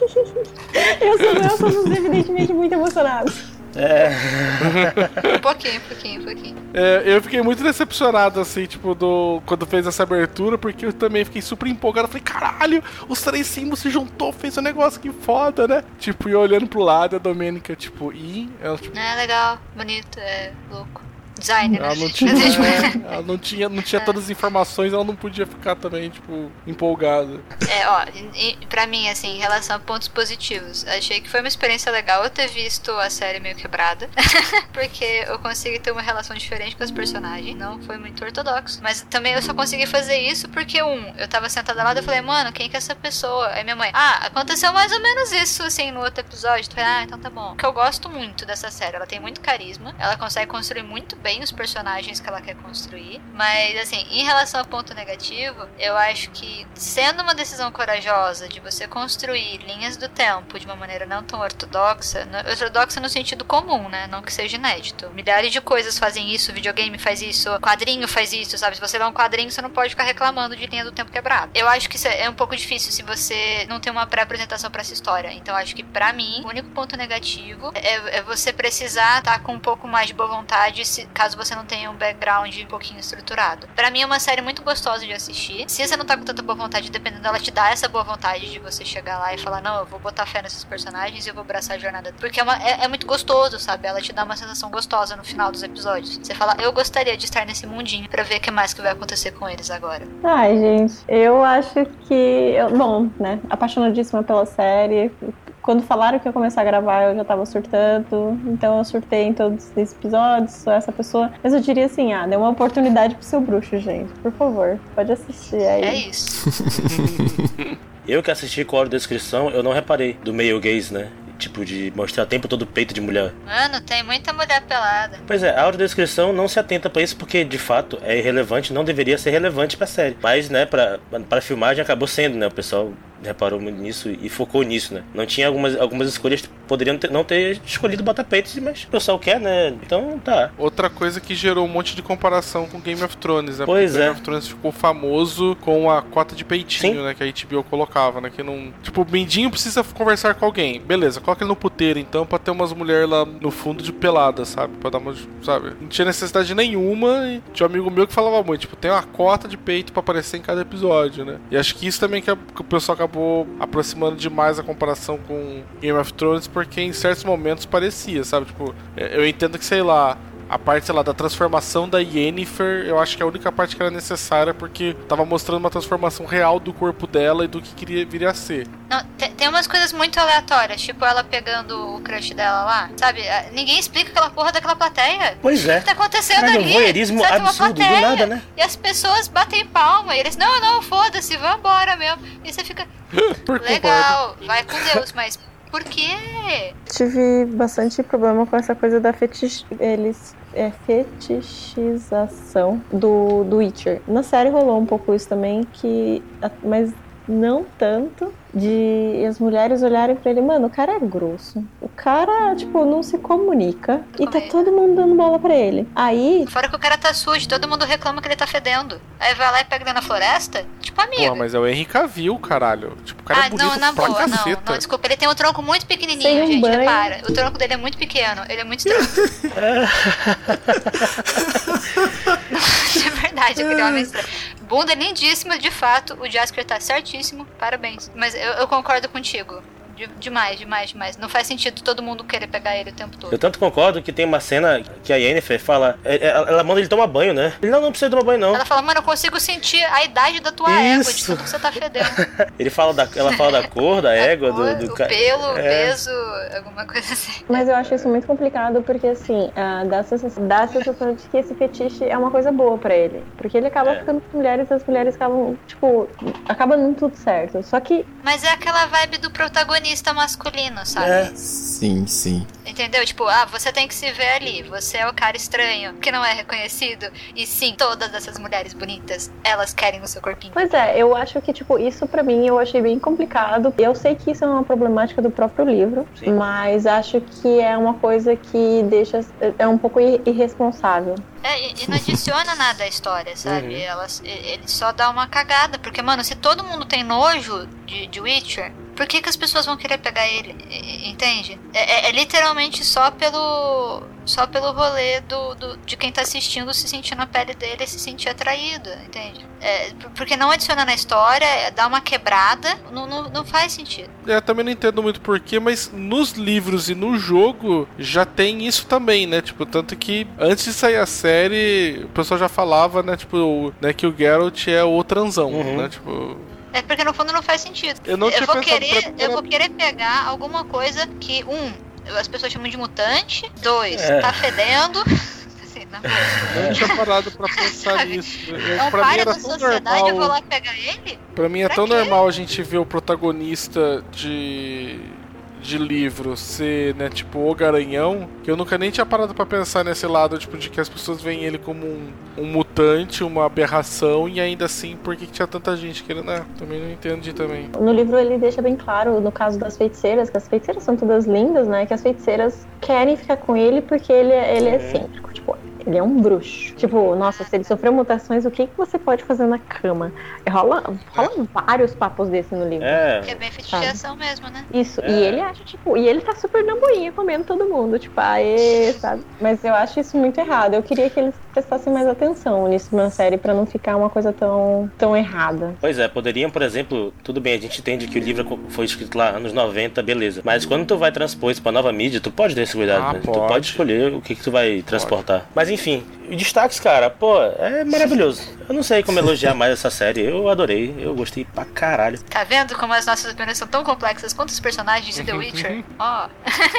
Eu sou, eu somos evidentemente muito emocionados. É. Um pouquinho, um pouquinho, um pouquinho. É, eu fiquei muito decepcionado, assim, tipo, do, quando fez essa abertura, porque eu também fiquei super empolgado. Falei, caralho, os três símbolos se juntou, fez um negócio que foda, né? Tipo, e eu olhando pro lado, a Domênica, tipo, e ela, tipo, É legal, bonito, é louco. Design, né? ela não tinha, é, é, ela não tinha, não tinha todas as informações, ela não podia ficar também, tipo, empolgada. É, ó, e, pra mim, assim, em relação a pontos positivos, achei que foi uma experiência legal eu ter visto a série meio quebrada, porque eu consegui ter uma relação diferente com os personagens, não foi muito ortodoxo, mas também eu só consegui fazer isso porque, um, eu tava sentada lá e falei, mano, quem que é essa pessoa? Aí minha mãe, ah, aconteceu mais ou menos isso, assim, no outro episódio, eu falei, ah, então tá bom. Porque eu gosto muito dessa série, ela tem muito carisma, ela consegue construir muito bem os personagens que ela quer construir, mas, assim, em relação ao ponto negativo, eu acho que sendo uma decisão corajosa de você construir linhas do tempo de uma maneira não tão ortodoxa, ortodoxa no sentido comum, né? Não que seja inédito. Milhares de coisas fazem isso, videogame faz isso, quadrinho faz isso, sabe? Se você lê um quadrinho, você não pode ficar reclamando de linha do tempo quebrada. Eu acho que isso é um pouco difícil se você não tem uma pré-apresentação pra essa história. Então, acho que pra mim, o único ponto negativo é, é você precisar estar com um pouco mais de boa vontade se, caso você não tenha um background um pouquinho estruturado. Pra mim é uma série muito gostosa de assistir. Se você não tá com tanta boa vontade, dependendo dela te dá essa boa vontade de você chegar lá e falar, não, eu vou botar fé nesses personagens e eu vou abraçar a jornada. Porque é, uma- é- é muito gostoso, sabe? Ela te dá uma sensação gostosa no final dos episódios. Você fala, eu gostaria de estar nesse mundinho pra ver o que mais que vai acontecer com eles agora. Ai, gente, eu acho que. eu- bom, né? Apaixonadíssima pela série. Quando falaram que ia começar a gravar, eu já tava surtando. Então eu surtei em todos os episódios, sou essa pessoa. Mas eu diria assim: ah, dê uma oportunidade pro seu bruxo, gente. Por favor, pode assistir aí. É isso. Eu que assisti com a descrição, eu não reparei do male gaze, né? Tipo, de mostrar o tempo todo o peito de mulher. Mano, tem muita mulher pelada. Pois é, a audiodescrição não se atenta pra isso porque, de fato, é irrelevante, não deveria ser relevante pra série. Mas, né, pra, pra filmagem acabou sendo, né? O pessoal reparou muito nisso e focou nisso, né? Não tinha algumas, algumas escolhas que poderiam ter- não ter escolhido botar peitos, mas o pessoal quer, né? Então tá. Outra coisa que gerou um monte de comparação com Game of Thrones, né? Pois Porque é. Game of Thrones ficou famoso com a cota de peitinho, né? Que a HBO colocava, né? Que não. Tipo, o Mindinho precisa conversar com alguém. Beleza, coloca ele no puteiro então pra ter umas mulheres lá no fundo de pelada, sabe? Pra dar uma. Sabe? Não tinha necessidade nenhuma. E tinha um amigo meu que falava muito, tipo, tem uma cota de peito pra aparecer em cada episódio, né? E acho que isso também que, a- que o pessoal acabou aproximando demais a comparação com Game of Thrones, porque em certos momentos parecia, sabe? Tipo, é, eu entendo que, sei lá, a parte, sei lá, da transformação da Yennefer, eu acho que é a única parte que era necessária, porque tava mostrando uma transformação real do corpo dela e do que queria viria a ser. Não, tem, umas coisas muito aleatórias, tipo ela pegando o crush dela lá, sabe? Ah, Ninguém explica aquela porra daquela plateia. Pois é. O que tá acontecendo Caralho, ali? um voyeurismo Sabe, uma absurdo, do plateia, nada, né? E as pessoas batem palma, e eles, não, não, foda-se, vambora mesmo. E você fica, legal, vai com Deus, mas por quê? Tive bastante problema com essa coisa da fetich... eles é, fetichização do, do Witcher. Na série rolou um pouco isso também, que mas não tanto de as mulheres olharem pra ele, mano, o cara é grosso. O cara, tipo, não se comunica e tá todo mundo dando bola pra ele. Aí, Fora que o cara tá sujo, todo mundo reclama que ele tá fedendo. Aí vai lá e pega ele na floresta? Tipo, amigo. Pô, mas é o Henry Cavill, caralho. Tipo, o cara ah, é bonito não, na pra boa, não, caceta. não, desculpa, ele tem um tronco muito pequenininho, Sem um gente, banho. repara. O tronco dele é muito pequeno, ele é muito estranho. De verdade, aquele homem estranho. Bunda lindíssima, de fato, o Jasker tá certíssimo, parabéns. Mas eu, eu concordo contigo. De, demais, demais, demais. Não faz sentido todo mundo querer pegar ele o tempo todo. Eu tanto concordo que tem uma cena que a Yennefer fala. é, é, Ela, ela manda ele tomar banho, né? Ele não, não precisa tomar banho, não. Ela fala, mano, eu consigo sentir a idade da tua égua, de tanto que você tá fedendo. Ele fala da, ela fala da cor da égua, do, do o ca- pelo, É. peso, alguma coisa assim. Mas eu acho isso muito complicado porque, assim, ah, dá, a sensação, dá a sensação de que esse fetiche é uma coisa boa pra ele. Porque ele acaba É. ficando com mulheres e as mulheres acabam, tipo, acaba dando tudo certo. Só que Mas é aquela vibe do protagonista masculino, sabe? É. Sim, sim. Entendeu? Tipo, ah, você tem que se ver ali. Você é o cara estranho, que não é reconhecido. E sim, todas essas mulheres bonitas, elas querem o seu corpinho. Pois é, eu acho que, tipo, isso pra mim eu achei bem complicado. Eu sei que isso é uma problemática do próprio livro, Sim. mas acho que é uma coisa que deixa. é um pouco ir- irresponsável. É, e, e não adiciona nada à história, sabe? Uhum. Elas, ele só dá uma cagada. Porque, mano, se todo mundo tem nojo de, de Witcher, por que, que as pessoas vão querer pegar ele? Entende? É, é- é literalmente só pelo. Só pelo rolê do, do- de quem tá assistindo se sentir na pele dele e se sentir atraído, entende? É, por- porque não adiciona na história, é, dá uma quebrada, não, não, não faz sentido. É, Eu também não entendo muito porquê, mas nos livros e no jogo já tem isso também, né? Tipo, tanto que antes de sair a série, o pessoal já falava, né? Tipo, né, que o Geralt é o transão, Uhum. né? Tipo, É porque no fundo não faz sentido. Eu não tinha vou pensado querer, pra- eu vou querer pegar alguma coisa que um as pessoas chamam de mutante, dois É. tá fedendo. Eu não tinha parado pra pensar nisso. Eu- É um pra mim para era da tão sociedade, eu vou normal. lá pegar ele? Pra mim é Pra tão quê? normal a gente ver o protagonista de de livro ser, né, tipo, o garanhão, que eu nunca nem tinha parado pra pensar nesse lado, tipo, de que as pessoas veem ele como um, um mutante, uma aberração, e ainda assim, por que, que tinha tanta gente querendo, né? Também não entendi também. No livro ele deixa bem claro, no caso das feiticeiras, que as feiticeiras são todas lindas, né? Que as feiticeiras querem ficar com ele porque ele, é- ele é excêntrico. Tipo, ele é um bruxo. Tipo, nossa, se ele sofreu mutações, o que, que você pode fazer na cama? Rola, rola vários papos desse no livro. Que É, é bem fetichização mesmo, né? Isso, É. e ele acha, tipo, e ele tá super na boinha comendo todo mundo, tipo, aê, sabe? Mas eu acho isso muito errado. Eu queria que eles prestassem mais atenção nisso na série pra não ficar uma coisa tão, tão errada. Pois é, poderiam, por exemplo, tudo bem, a gente entende que o livro foi escrito lá anos 90, beleza. Mas quando tu vai transpor isso pra nova mídia, tu pode ter esse cuidado, Ah, né? Tu pode. pode escolher o que, que tu vai transportar. Mas enfim, destaques, cara, pô, é maravilhoso. Eu não sei como elogiar mais essa série. Eu adorei, eu gostei pra caralho. Tá vendo como as nossas opiniões são tão complexas quanto os personagens de The Witcher? Ó.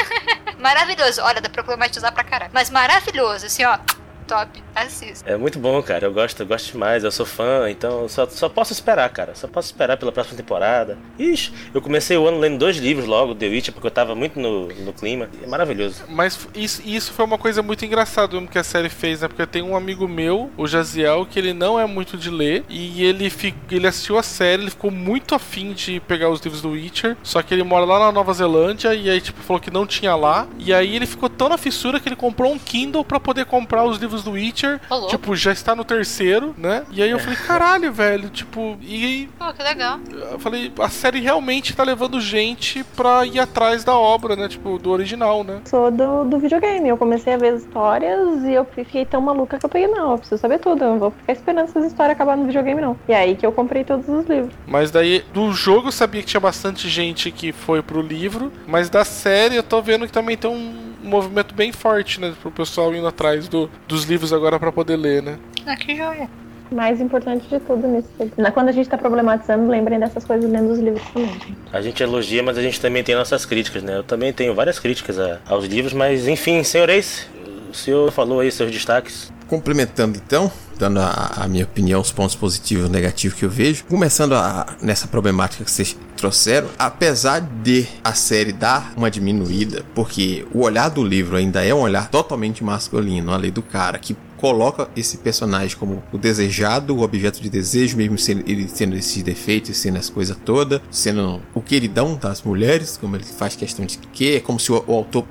maravilhoso. Olha, dá pra problematizar pra caralho. Mas maravilhoso, assim, ó. Top. Assista. É muito bom, cara. Eu gosto, eu gosto demais. Eu sou fã, então só, só posso esperar, cara. Só posso esperar pela próxima temporada. Ixi, eu comecei o ano lendo dois livros logo, The Witcher, porque eu tava muito no, no clima. É maravilhoso. Mas isso, isso foi uma coisa muito engraçada mesmo que a série fez, né? Porque tem um amigo meu, o Jaziel, que ele não é muito de ler. E ele, fi, ele assistiu a série, ele ficou muito afim de pegar os livros do Witcher. Só que ele mora lá na Nova Zelândia e aí, tipo, falou que não tinha lá. E aí ele ficou tão na fissura que ele comprou um Kindle pra poder comprar os livros do Witcher. Louco. Tipo, já está no terceiro, né? E aí eu falei, caralho, velho, tipo, e Pô, que legal. eu falei, a série realmente tá levando gente pra ir atrás da obra, né? Tipo, do original, né? Sou do, do videogame, eu comecei a ver as histórias e eu fiquei tão maluca que eu peguei, não, eu preciso saber tudo, eu não vou ficar esperando essas histórias acabar no videogame, não. E aí que eu comprei todos os livros. Mas daí, do jogo eu sabia que tinha bastante gente que foi pro livro, mas da série eu tô vendo que também tem um movimento bem forte, né? Pro pessoal indo atrás do, dos livros agora pra poder ler, né? Ah, que joia. Mais importante de tudo nisso. Quando a gente tá problematizando, lembrem dessas coisas lendo os livros também. gente. A gente elogia, mas a gente também tem nossas críticas, né? Eu também tenho várias críticas a- aos livros, mas enfim, senhor Ace, o senhor falou aí seus destaques. Complementando então, dando a, a minha opinião, os pontos positivos e negativos que eu vejo, começando a- nessa problemática que vocês trouxeram, apesar de a série dar uma diminuída, porque o olhar do livro ainda é um olhar totalmente masculino, a lei do cara, que coloca esse personagem como o desejado, o objeto de desejo, mesmo sendo, ele tendo esses defeitos, sendo as coisas todas, sendo o queridão das mulheres, como ele faz questão de que, é como se o, o autor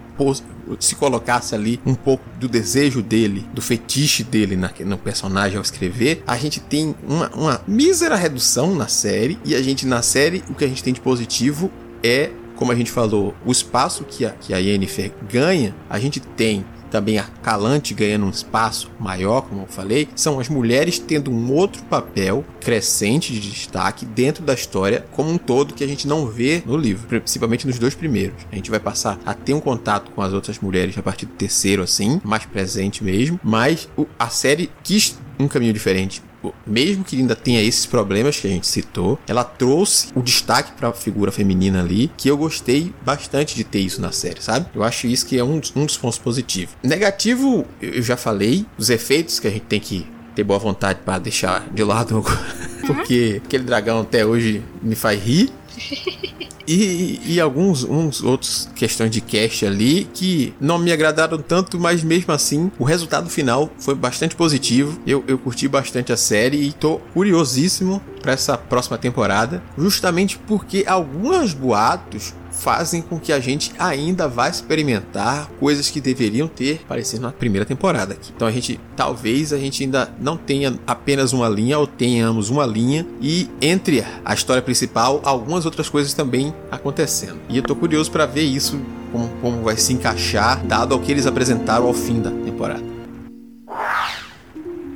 se colocasse ali um pouco do desejo dele, do fetiche dele na- no personagem ao escrever, a gente tem uma, uma mísera redução na série, e a gente na série, o que a gente tem de positivo é como a gente falou, o espaço que a, que a Yennefer ganha, a gente tem também a Calante ganhando um espaço maior, como eu falei, são as mulheres tendo um outro papel crescente de destaque dentro da história como um todo que a gente não vê no livro, principalmente nos dois primeiros. A gente vai passar a ter um contato com as outras mulheres a partir do terceiro, assim, mais presente mesmo, mas a série quis um caminho diferente mesmo que ainda tenha esses problemas que a gente citou, ela trouxe o destaque para a figura feminina ali, que eu gostei bastante de ter isso na série, sabe? Eu acho isso que é um, um dos pontos positivos. Negativo, eu já falei, os efeitos que a gente tem que ter boa vontade para deixar de lado, porque aquele dragão até hoje me faz rir. E, e, alguns uns outros questões de cast ali que não me agradaram tanto, mas mesmo assim o resultado final foi bastante positivo. Eu, eu curti bastante a série e tô curiosíssimo para essa próxima temporada, justamente porque alguns boatos fazem com que a gente ainda vá experimentar coisas que deveriam ter aparecido na primeira temporada aqui. Então a gente talvez a gente ainda não tenha apenas uma linha ou tenhamos uma linha e entre a história principal algumas outras coisas também acontecendo. E eu tô curioso para ver isso como, como vai se encaixar dado ao que eles apresentaram ao fim da temporada.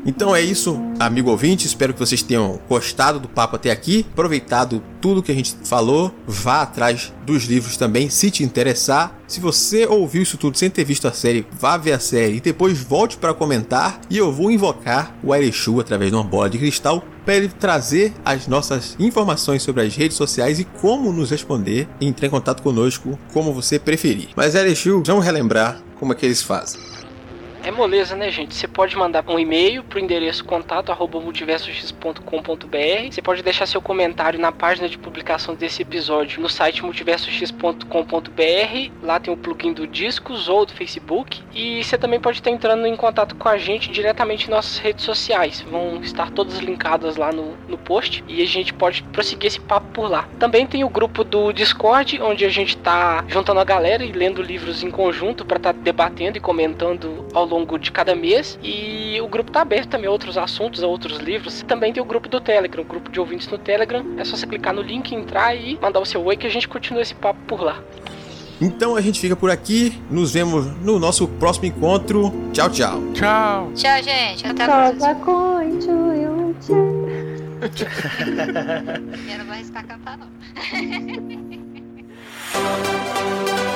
Então é isso, amigo ouvinte. Espero que vocês tenham gostado do papo até aqui, aproveitado tudo que a gente falou. Vá atrás dos livros também, se te interessar. Se você ouviu isso tudo sem ter visto a série, vá ver a série e depois volte para comentar. E eu vou invocar o Erechu através de uma bola de cristal para ele trazer as nossas informações sobre as redes sociais e como nos responder e entrar em contato conosco como você preferir. Mas Erechu, vamos relembrar como é que eles fazem. É moleza, né, gente? Você pode mandar um e-mail pro endereço contato@multiversox.com.br. Você pode deixar seu comentário na página de publicação desse episódio no site multiversox.com.br. Lá tem o plugin do Discos ou do Facebook. E você também pode estar entrando em contato com a gente diretamente em nossas redes sociais. Vão estar todas linkadas lá no, no post e a gente pode prosseguir esse papo por lá. Também tem o grupo do Discord, onde a gente está juntando a galera e lendo livros em conjunto para estar tá debatendo e comentando ao longo longo de cada mês. E o grupo tá aberto também a outros assuntos, a outros livros. Também tem o grupo do Telegram, o grupo de ouvintes no Telegram. É só você clicar no link, entrar e mandar o seu oi que a gente continua esse papo por lá. Então a gente fica por aqui. Nos vemos no nosso próximo encontro. Tchau, tchau. Tchau. Tchau, gente. Até a próxima. Eu não vou arriscar cantar, não.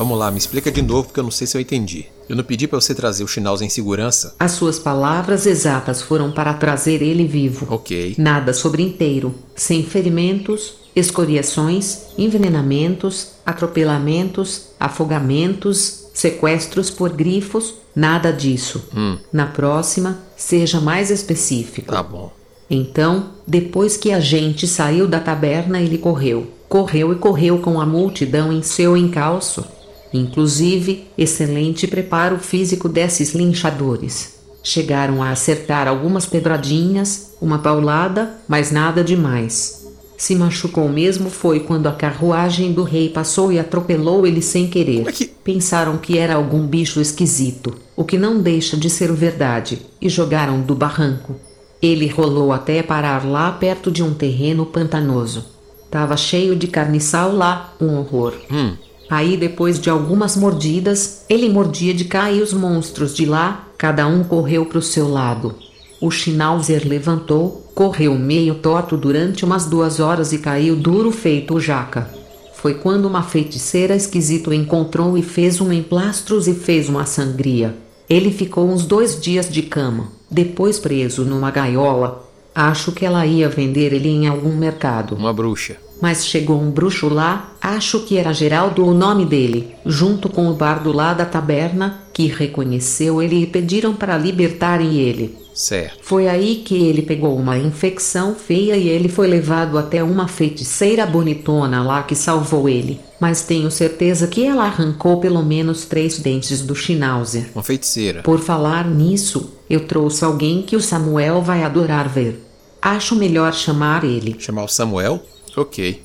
Vamos lá, me explica de novo porque eu não sei se eu entendi. Eu não pedi para você trazer o Schnauz em segurança? As suas palavras exatas foram para trazer ele vivo. Ok. Nada sobre inteiro, sem ferimentos, escoriações, envenenamentos, atropelamentos, afogamentos, sequestros por grifos, nada disso. Hum. Na próxima, seja mais específico. Tá bom. Então, depois que a gente saiu da taberna, ele correu. Correu e correu com a multidão em seu encalço. Inclusive, excelente preparo físico desses linchadores. Chegaram a acertar algumas pedradinhas, uma paulada, mas nada demais. Se machucou mesmo foi quando a carruagem do rei passou e atropelou ele sem querer. É que... Pensaram que era algum bicho esquisito, o que não deixa de ser verdade, e jogaram do barranco. Ele rolou até parar lá perto de um terreno pantanoso. Tava cheio de carniçal lá, um horror. Hum. Aí, depois de algumas mordidas, ele mordia de cá e os monstros de lá, cada um correu para o seu lado. O Schnauzer levantou, correu meio torto durante umas duas horas e caiu duro feito jaca. Foi quando uma feiticeira esquisito o encontrou e fez um emplastros e fez uma sangria. Ele ficou uns dois dias de cama, depois preso numa gaiola. Acho que ela ia vender ele em algum mercado. Uma bruxa mas chegou um bruxo lá, acho que era Geraldo o nome dele, junto com o bardo lá da taberna, que reconheceu ele e pediram para libertarem ele. Certo. Foi aí que ele pegou uma infecção feia e ele foi levado até uma feiticeira bonitona lá que salvou ele. Mas tenho certeza que ela arrancou pelo menos três dentes do Schnauzer. Uma feiticeira. Por falar nisso, eu trouxe alguém que o Samuel vai adorar ver. Acho melhor chamar ele. Chamar o Samuel? Ok.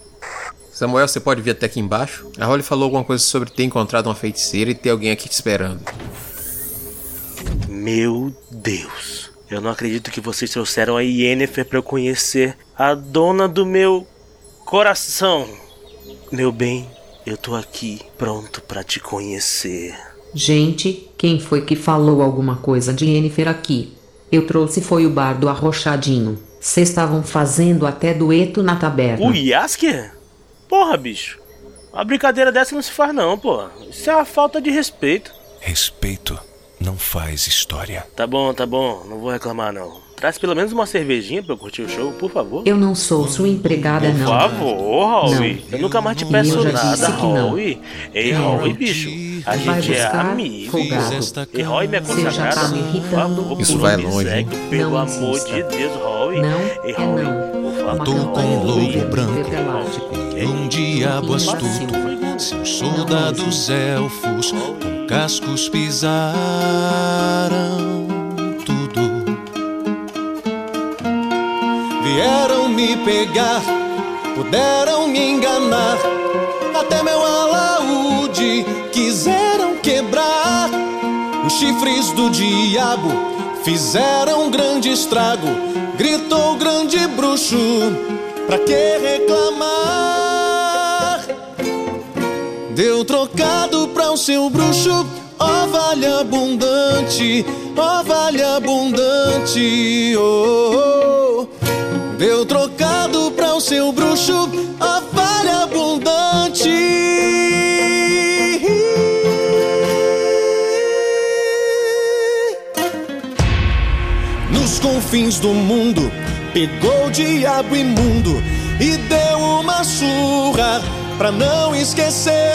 Samuel, você pode vir até aqui embaixo? A Holly falou alguma coisa sobre ter encontrado uma feiticeira e ter alguém aqui te esperando. Meu Deus. Eu não acredito que vocês trouxeram a Yennefer para eu conhecer a dona do meu coração. Meu bem, eu tô aqui pronto para te conhecer. Gente, quem foi que falou alguma coisa de Yennefer aqui? Eu trouxe foi o bardo arrochadinho. Vocês estavam fazendo até dueto na taberna. O Yasker? Porra, bicho. Uma brincadeira dessa não se faz não, pô. Isso é uma falta de respeito. Respeito não faz história. Tá bom, tá bom. Não vou reclamar não. Traz pelo menos uma cervejinha pra eu curtir o show, por favor. Eu não sou sua empregada, Por não. favor, Howie. Não. Eu nunca mais te peço eu já nada, não. Howie. Ei, É. Howie, bicho. A gente é amigo. E Howie, minha Você já consagrada. tá me irritando. por favor, Isso vai me longe, segue, hein? Pelo Não amor insista. de Deus, Howie. Não, Ei, é Howie, não. por favor. Tô com um Howie, lobo branco, um diabo astuto. Seus soldados elfos com cascos pisaram tudo. Vieram me pegar, puderam me enganar. Até meu alaúde quiseram quebrar. Os chifres do diabo fizeram um grande estrago. Gritou o grande bruxo, pra que reclamar? Deu trocado pra o seu bruxo, ó vale abundante, ó vale abundante, oh, oh. Deu trocado pra o seu bruxo, ó vale abundante. Nos confins do mundo, pegou o diabo imundo e deu uma surra pra não esquecer.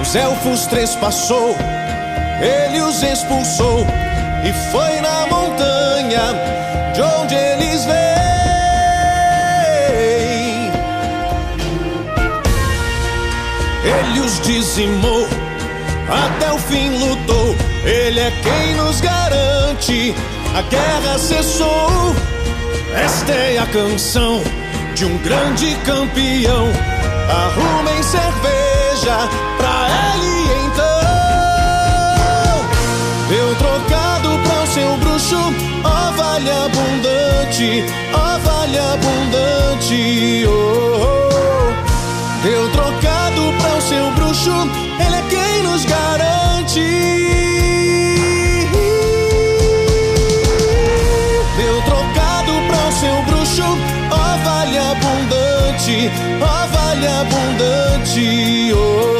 Os elfos trespassou, ele os expulsou e foi na montanha de onde eles vêm. Ele os dizimou, até o fim lutou. Ele é quem nos garante, a guerra cessou. Esta é a canção de um grande campeão. Arrumem cerveja pra ele então. Deu trocado pra o seu bruxo, ó vale abundante, ó vale abundante. Oh, oh. Deu trocado pra o seu bruxo, ele é quem nos garante. Ó vale abundante. Oh, oh.